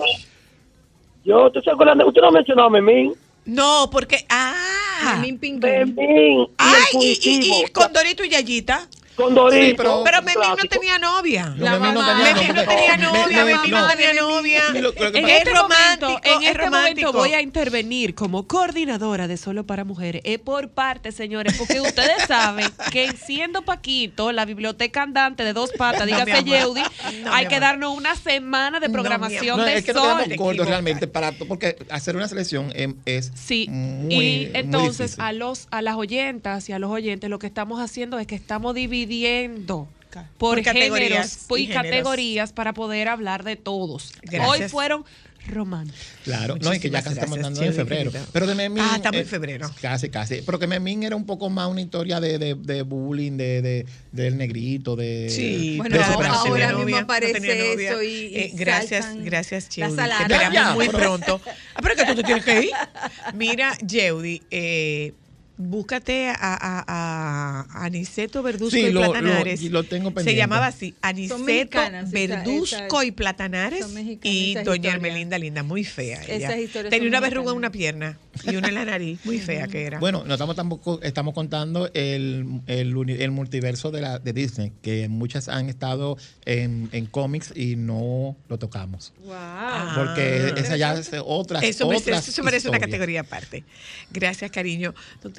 Yo, ¿tú de- Usted no mencionó a Memín. No, porque. Ah. Memín Pingüín. Memín. y Ay, el y, y, y con Dorito y Yayita. Con Dorito. Sí, pero- Pero Memín no tenía novia. No, Memín no tenía Memín no novia. tenía Me- novia. me- Memín no. tenía novia. En este, romántico, momento, en es este romántico. momento voy a intervenir como coordinadora de Solo para Mujeres. Es por parte, señores, porque ustedes [laughs] saben que siendo Paquito, la biblioteca andante de dos patas, dígase. Yeudi, No, hay que darnos una semana de programación No, de es que Sol. cortos realmente para porque hacer una selección em, es Sí, muy, y entonces a los a las oyentas y a los oyentes lo que estamos haciendo es que estamos dividiendo por, Por categorías géneros y y, categorías para poder hablar de todos. Gracias. Hoy fueron románticos. Claro, no, es que ya casi estamos andando en febrero. Pero de Memín. Ah, estamos en eh, febrero. Casi, casi. Pero que Memín era un poco más una historia de, de, de bullying, de, de- del negrito, de. Sí, Bueno, de ahora mismo novia, aparece novia. eso y- y Eh, gracias, gracias, alarmas. Te esperamos Ya, muy pero- pronto. Ah, pero que tú te tienes que ir. Mira, Yeudi, eh, búscate a, a, a Aniceto Verduzco Sí, y lo- Platanares. lo tengo Se llamaba así, Aniceto esa- Verduzco esa- y Platanares y Doña. Hermelinda Linda, muy fea ella. Tenía una verruga en una pierna y una en la nariz, muy fea que era. Bueno, no estamos tampoco estamos contando el, el, el multiverso de, la, de Disney, que muchas han estado en, en cómics y no lo tocamos. Ah. Porque esa ya es otra Eso, otras eso merece una categoría aparte. Gracias, cariño.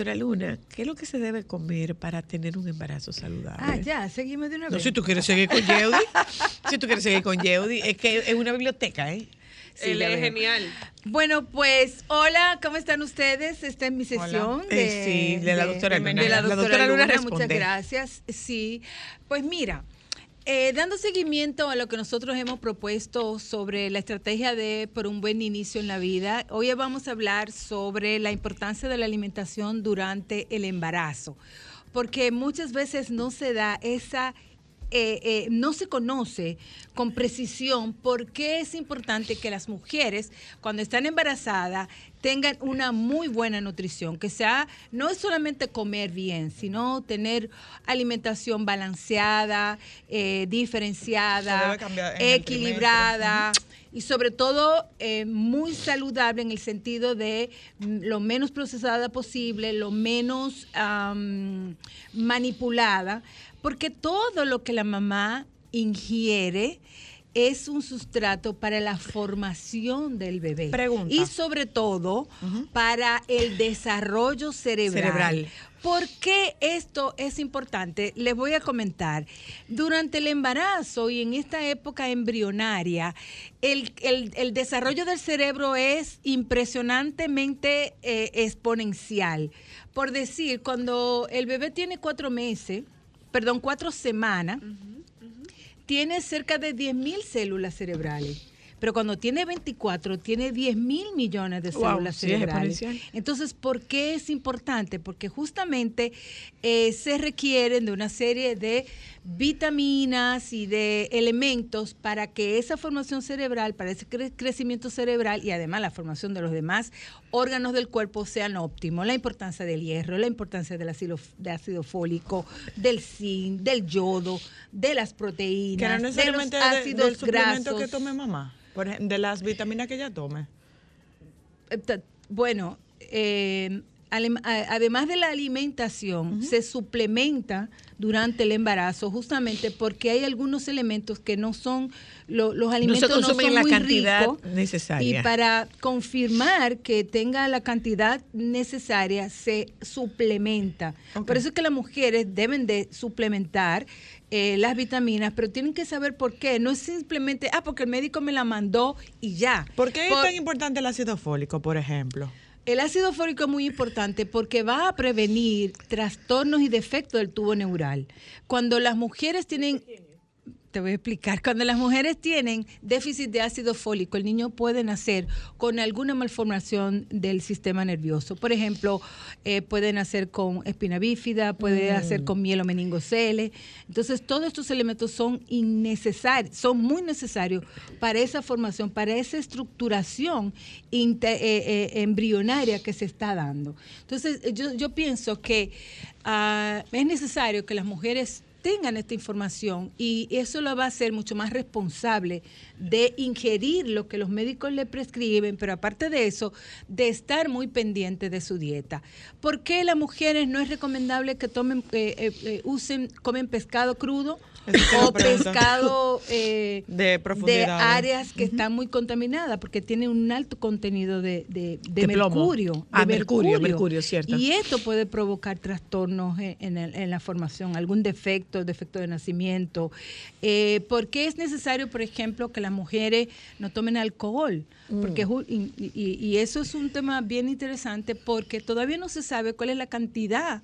Doctora Luna, ¿qué es lo que se debe comer para tener un embarazo saludable? Ah, ya, seguimos de una No, vez. si tú quieres seguir con Yeudi, si tú quieres seguir con Yeudi, es que es una biblioteca, ¿eh? Sí, Él es veo. genial. Bueno, pues, hola, ¿cómo están ustedes? Esta es mi sesión. Eh, De, sí, de la doctora Luna. De la La doctora, doctora Luna Luna, responde. muchas gracias. Sí, pues mira, eh, dando seguimiento a lo que nosotros hemos propuesto sobre la estrategia de por un buen inicio en la vida, hoy vamos a hablar sobre la importancia de la alimentación durante el embarazo, porque muchas veces no se da esa eh, eh, no se conoce con precisión por qué es importante que las mujeres, cuando están embarazadas, tengan una muy buena nutrición, que sea, no es solamente comer bien, sino tener alimentación balanceada, eh, diferenciada, equilibrada y sobre todo eh, muy saludable en el sentido de mm, lo menos procesada posible, lo menos manipulada, porque todo lo que la mamá ingiere es un sustrato para la formación del bebé. Pregunta. Y sobre todo para el desarrollo cerebral. Cerebral. ¿Por qué esto es importante? Les voy a comentar. Durante el embarazo y en esta época embrionaria, el, el- el desarrollo del cerebro es impresionantemente eh, exponencial. Por decir, cuando el bebé tiene cuatro meses, perdón, cuatro semanas, tiene cerca de 10 mil células cerebrales. Pero cuando tiene 24, tiene 10 mil millones de células cerebrales. Entonces, ¿por qué es importante? Porque justamente eh, se requieren de una serie de vitaminas y de elementos para que esa formación cerebral, para ese cre- crecimiento cerebral y además la formación de los demás órganos del cuerpo sean óptimos. La importancia del hierro, la importancia del ácido, de ácido fólico, del zinc, del yodo, de las proteínas, Que no de los necesariamente de- ácidos del suplemento grasos. que tome mamá. Por ejemplo, de las vitaminas que ella tome. Eh, Bueno, eh, además de la alimentación, se suplementa durante el embarazo justamente porque hay algunos elementos que no son, lo- los alimentos no, consumen son la muy cantidad ricos. necesaria. Y para confirmar que tenga la cantidad necesaria, se suplementa. Por eso es que las mujeres deben de suplementar eh, las vitaminas, pero tienen que saber por qué. No es simplemente, ah, porque el médico me la mandó y ya. ¿Por qué Por- es tan importante el ácido fólico, por ejemplo? El ácido fólico es muy importante porque va a prevenir trastornos y defectos del tubo neural. Cuando las mujeres tienen, te voy a explicar, cuando las mujeres tienen déficit de ácido fólico, el niño puede nacer con alguna malformación del sistema nervioso. Por ejemplo, eh, puede nacer con espina bífida, puede Mm. nacer con mielomeningocele. Entonces, todos estos elementos son innecesarios, son muy necesarios para esa formación, para esa estructuración eh, eh, embrionaria que se está dando. Entonces, yo, yo pienso que ah, es necesario que las mujeres tengan esta información y eso lo va a hacer mucho más responsable de ingerir lo que los médicos le prescriben, pero aparte de eso, de estar muy pendiente de su dieta. ¿Por qué las mujeres no es recomendable que tomen, eh, eh, eh, usen, comen pescado crudo? O pescado eh, [laughs] De profundidad. áreas que están muy contaminadas porque tienen un alto contenido de, de- de De mercurio. de Ah, mercurio, mercurio, cierto. Y esto puede provocar trastornos en, en el- en la formación, algún defecto, defecto de nacimiento. Eh, ¿Por qué es necesario, por ejemplo, que las mujeres no tomen alcohol? Porque ju- y, y- y eso es un tema bien interesante porque todavía no se sabe cuál es la cantidad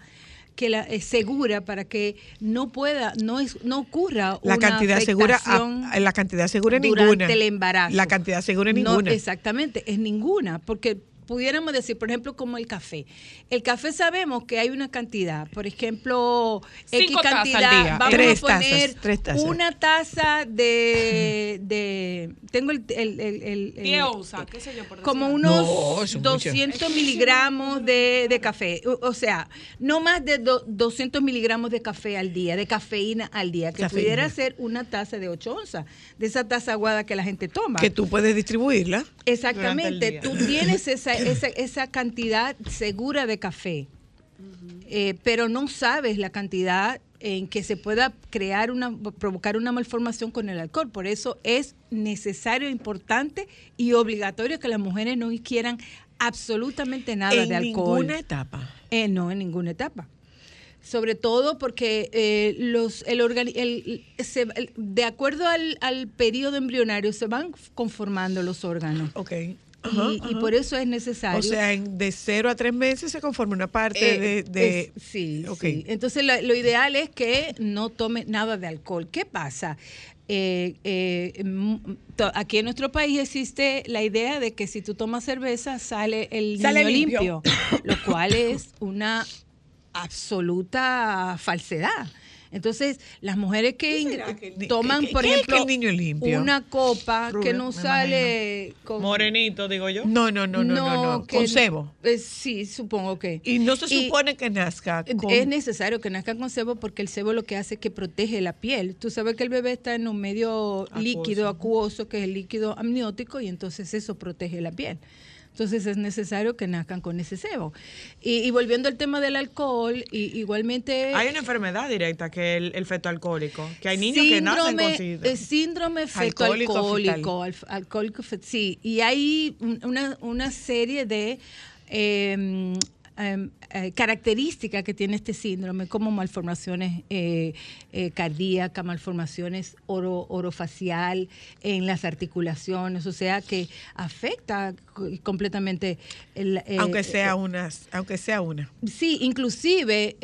que la, es segura para que no pueda, no es, no ocurra La una cantidad segura, afectación ah, la cantidad segura durante ninguna. el embarazo. La cantidad segura es No, ninguna. exactamente, es ninguna, porque pudiéramos decir, por ejemplo, como el café. El café sabemos que hay una cantidad, por ejemplo, X Cinco tazas al cantidad, día. vamos Tres a poner tazas, tres tazas. una taza de, de tengo el, el, el- el- el- 10 onzas, qué sé yo, por decir como unos No, eso es mucho. 200 miligramos de, de café. O, o sea, no más de do- 200 miligramos de café al día, de cafeína al día, que Cafeína. pudiera ser una taza de 8 onzas, de esa taza aguada que la gente toma. Que tú puedes distribuirla. Exactamente, tú tienes [clears throat] esa, esa, esa cantidad segura de café, eh, pero no sabes la cantidad en que se pueda crear una, provocar una malformación con el alcohol. Por eso es necesario, importante y obligatorio que las mujeres no quieran absolutamente nada en de alcohol. ninguna etapa. Eh, no, en ninguna etapa. Sobre todo porque eh, los, el organi- el- se- el- de acuerdo al, al periodo embrionario se van conformando los órganos. Y- Ajá, y, ajá. por eso es necesario. O sea, en- de cero a tres meses se conforma una parte Eh, de... de- es- sí, Ok. sí. Entonces lo, lo ideal es que no tome nada de alcohol. ¿Qué pasa? Eh, eh, aquí en nuestro país existe la idea de que si tú tomas cerveza sale el Sale limpio, lo cual [coughs] es una absoluta falsedad. Entonces, las mujeres que, que toman, que- por que es que ejemplo, niño limpio? una copa Rubio, que no sale con... Morenito, digo yo. No, no, no, no, no, no, que- con cebo. eh, sí, supongo que. Y no se Y- supone que nazca con... Es necesario que nazcan con sebo porque el sebo lo que hace es que protege la piel. Tú sabes que el bebé está en un medio líquido, acuoso, que es el líquido amniótico, y entonces eso protege la piel. Entonces es necesario que nazcan con ese sebo. Y, y volviendo al tema del alcohol, y, igualmente... Hay una enfermedad directa que es el, el feto alcohólico, que hay niños que nacen con síndrome. eh, síndrome feto Alcohólico alcohólico, alf- alcohólico sí, y hay un- una, una serie de eh, em, eh, características que tiene este síndrome, como malformaciones eh, eh, cardíacas, malformaciones oro, orofacial en las articulaciones, o sea que afecta co- completamente el, eh, aunque sea unas, aunque sea una. Sí, inclusive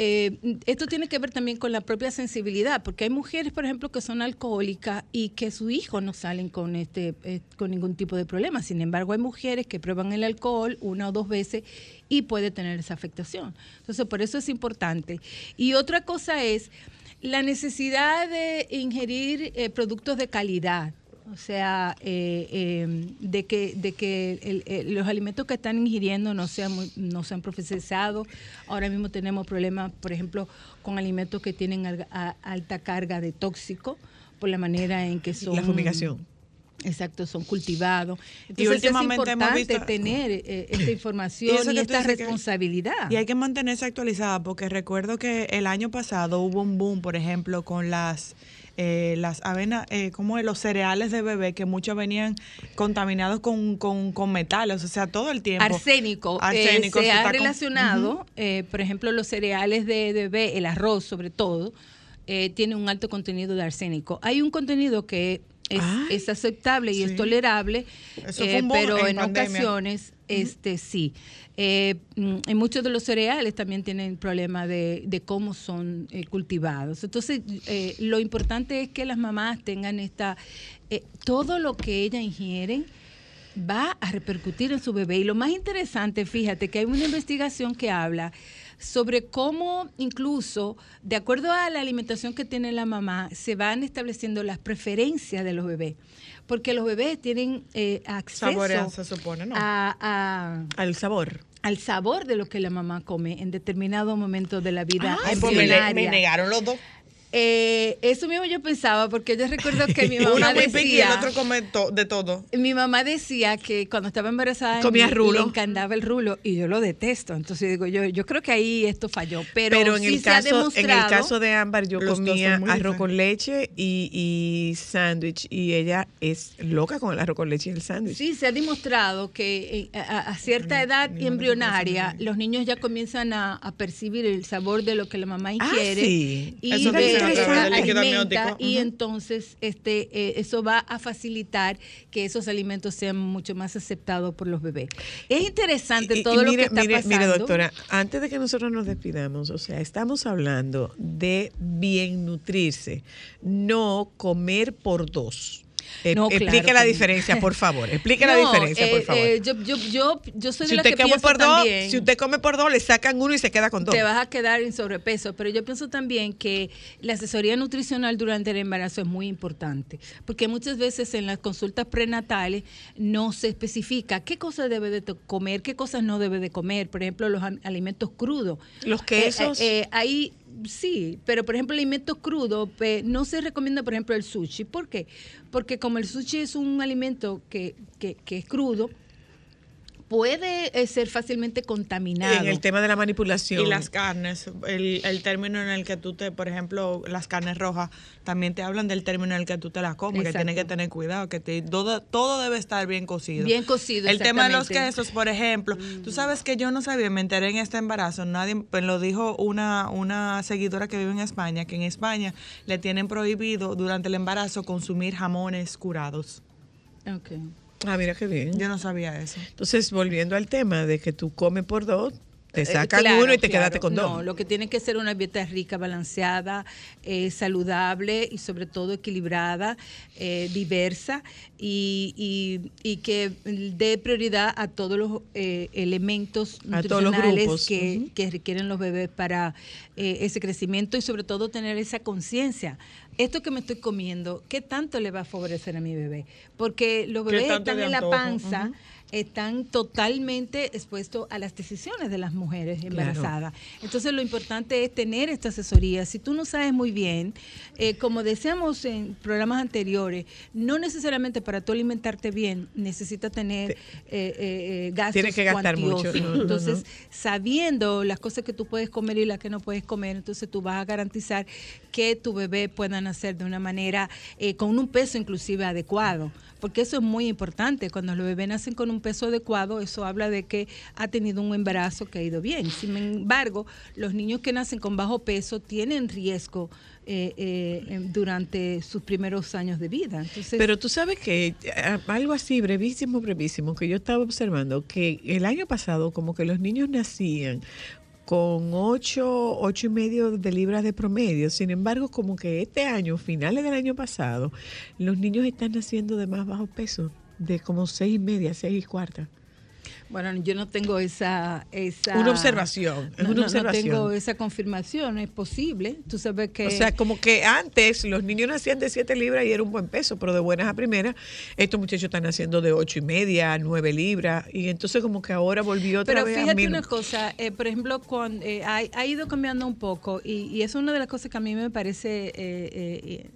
esto tiene que ver también con la propia sensibilidad, porque hay mujeres, por ejemplo, que son alcohólicas y que su hijo no salen con este con ningún tipo de problema. Sin embargo, hay mujeres que prueban el alcohol una o dos veces y puede tener esa afectación. Entonces, por eso es importante. Y otra cosa es la necesidad de ingerir eh, productos de calidad. O sea, eh, eh, de que, de que el- el- los alimentos que están ingiriendo no sean, muy- no sean procesados. Ahora mismo tenemos problemas, por ejemplo, con alimentos que tienen alta carga de tóxico por la manera en que son... La fumigación. Exacto, son cultivados. Y últimamente es hemos importante visto- tener eh, esta [clears throat] Y información y, esta que- responsabilidad. Y hay que mantenerse actualizada porque recuerdo que el año pasado hubo un boom, por ejemplo, con las eh, las avenas, eh, como los cereales de bebé que muchos venían contaminados con, con, con metales, o sea, todo el tiempo. Arsénico, eh, Arsénico, se se ha con- relacionado, eh, por ejemplo, los cereales de bebé, el arroz sobre todo, eh, tiene un alto contenido de arsénico. Hay un contenido que es, es aceptable y es tolerable, eh, pero en en, ocasiones, este sí. Eh, mm, en muchos de los cereales también tienen problema de, de cómo son eh, cultivados. Entonces, eh, lo importante es que las mamás tengan esta, todo lo que ellas ingieren, va a repercutir en su bebé. Y lo más interesante, fíjate que hay una investigación que habla sobre cómo incluso, de acuerdo a la alimentación que tiene la mamá, se van estableciendo las preferencias de los bebés. Porque los bebés tienen eh, acceso se supone, ¿no? a- a- al sabor. Al sabor de lo que la mamá come en determinado momento de la vida. Ay, pues me, negaron los dos. Eh, eso mismo yo pensaba, porque yo recuerdo que mi [laughs] mamá muy piqui y el decía... otro come to- de todo. Mi mamá decía que cuando estaba embarazada Comía le- rulo. le encantaba el rulo y yo lo detesto. Entonces digo yo, yo creo que ahí esto falló. Pero, Pero en sí el se ha caso, en el caso de Ámbar, yo comía arroz diferentes. con leche y, y sándwich y ella es loca con el arroz con leche y el sándwich. Sí, se ha demostrado que eh, a, a cierta edad embrionaria los niños ya comienzan a, a percibir el sabor de lo que la mamá ingiere sí. y Eso de- alimenta, y entonces este eh, eso va a facilitar que esos alimentos sean mucho más aceptados por los bebés. Es interesante Y- y todo lo mire, que está mire, pasando. Mire, doctora, antes de que nosotros nos despidamos, o sea, estamos hablando de bien nutrirse, no comer por dos. Eh, No, explique claro la que diferencia, por favor. Explique [laughs] la diferencia, por eh, favor. eh, yo, yo, yo, yo soy si de la usted que come por dos, también, si usted come por dos, le sacan uno y se queda con dos. te vas a quedar en sobrepeso, pero yo pienso también que la asesoría nutricional durante el embarazo es muy importante, porque muchas veces en las consultas prenatales no se especifica qué cosas debe de comer, qué cosas no debe de comer, por ejemplo, los alimentos crudos. Los quesos. ahí sí, pero por ejemplo, alimentos crudos eh, no se recomienda, por ejemplo, el sushi. ¿Por qué? Porque como el sushi es un alimento que, que, que es crudo, puede eh, ser fácilmente contaminado. en el tema de la manipulación. Y las carnes, el, el término en el que tú te, por ejemplo, las carnes rojas, también te hablan del término en el que tú te las comes, que tienes que tener cuidado, que te- todo, todo debe estar bien cocido. Bien cocido, El tema de los quesos, por ejemplo, tú sabes que yo no sabía, me enteré en este embarazo, nadie, me lo dijo una, una seguidora que vive en España, que en España le tienen prohibido durante el embarazo consumir jamones curados. Ok. Ah, mira qué bien. Yo no sabía eso. Entonces, volviendo al tema de que tú comes por dos, Te Eh, sacan claro, uno y te claro. quedaste con dos. No, lo que tiene que ser una dieta rica, balanceada, eh, saludable y sobre todo equilibrada, eh, diversa y, y- y que dé prioridad a todos los eh, elementos A todos los nutricionales grupos, que, que requieren los bebés para eh, ese crecimiento y sobre todo tener esa conciencia. Esto que me estoy comiendo, ¿qué tanto le va a favorecer a mi bebé? Porque los ¿Qué bebés están en la panza. Están totalmente expuestos a las decisiones de las mujeres embarazadas. Entonces lo importante es tener esta asesoría. Si tú no sabes muy bien, eh, como decíamos en programas anteriores, no necesariamente para tú alimentarte bien necesitas tener eh, eh, eh, gastos Tienes que gastar mucho. cuantiosos. No, no, Entonces, no. sabiendo las cosas que tú puedes comer y las que no puedes comer, entonces tú vas a garantizar que tu bebé pueda nacer de una manera, eh, con un peso inclusive adecuado. Porque eso es muy importante. Cuando los bebés nacen con un peso adecuado, eso habla de que ha tenido un embarazo que ha ido bien. Sin embargo, los niños que nacen con bajo peso tienen riesgo eh, eh, durante sus primeros años de vida. Entonces, Pero tú sabes que eh, algo así, brevísimo, brevísimo, que yo estaba observando, que el año pasado como que los niños nacían con ocho, ocho y medio de libras de promedio. Sin embargo, como que este año, finales del año pasado, los niños están naciendo de más bajo peso, de como seis y media, seis y cuarta. Bueno, yo no tengo esa... esa Una observación, es no, una no- no observación. tengo esa confirmación, es posible. Tú sabes que... O sea, como que antes los niños nacían de 7 libras y era un buen peso, pero de buenas a primeras, estos muchachos están naciendo de ocho y media, 9 libras, y entonces como que ahora volvió otra Pero vez a fíjate mil- una cosa, eh, por ejemplo, cuando, eh, ha, ha ido cambiando un poco y, y es una de las cosas que a mí me parece eh, eh,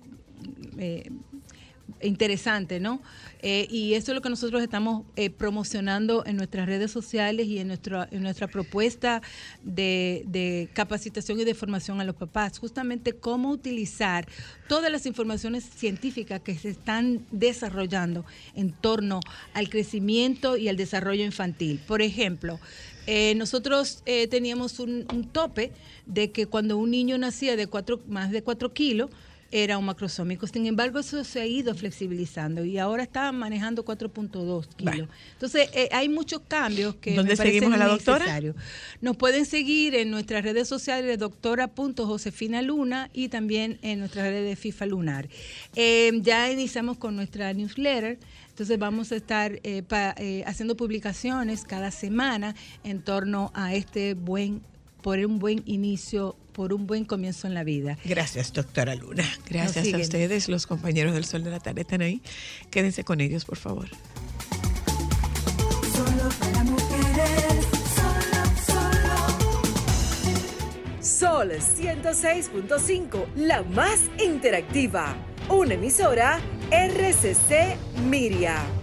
eh, interesante, ¿no? Eh, y eso es lo que nosotros estamos eh, promocionando en nuestras redes sociales y en nuestra, en nuestra propuesta de, de capacitación y de formación a los papás, justamente cómo utilizar todas las informaciones científicas que se están desarrollando en torno al crecimiento y al desarrollo infantil. Por ejemplo, eh, nosotros eh, teníamos un, tope de que cuando un niño nacía de cuatro, más de 4 kilos, era un macrosómico. Sin embargo, eso se ha ido flexibilizando y ahora está manejando 4.2 kilos. Entonces, eh, hay muchos cambios que ¿Dónde me seguimos a la doctora? Nos pueden seguir en nuestras redes sociales doctora.josefina Luna y también en nuestras redes de FIFA Lunar. Eh, ya iniciamos con nuestra newsletter. Entonces vamos a estar eh, pa- eh, haciendo publicaciones cada semana en torno a este buen, por un buen inicio, por un buen comienzo en la vida. Gracias, doctora Luna. Gracias a ustedes, los compañeros del Sol de la Tarde están ahí. Quédense con ellos, por favor. Solo para mujeres, solo, solo. Sol 106.5, la más interactiva. Una emisora RCC Miria.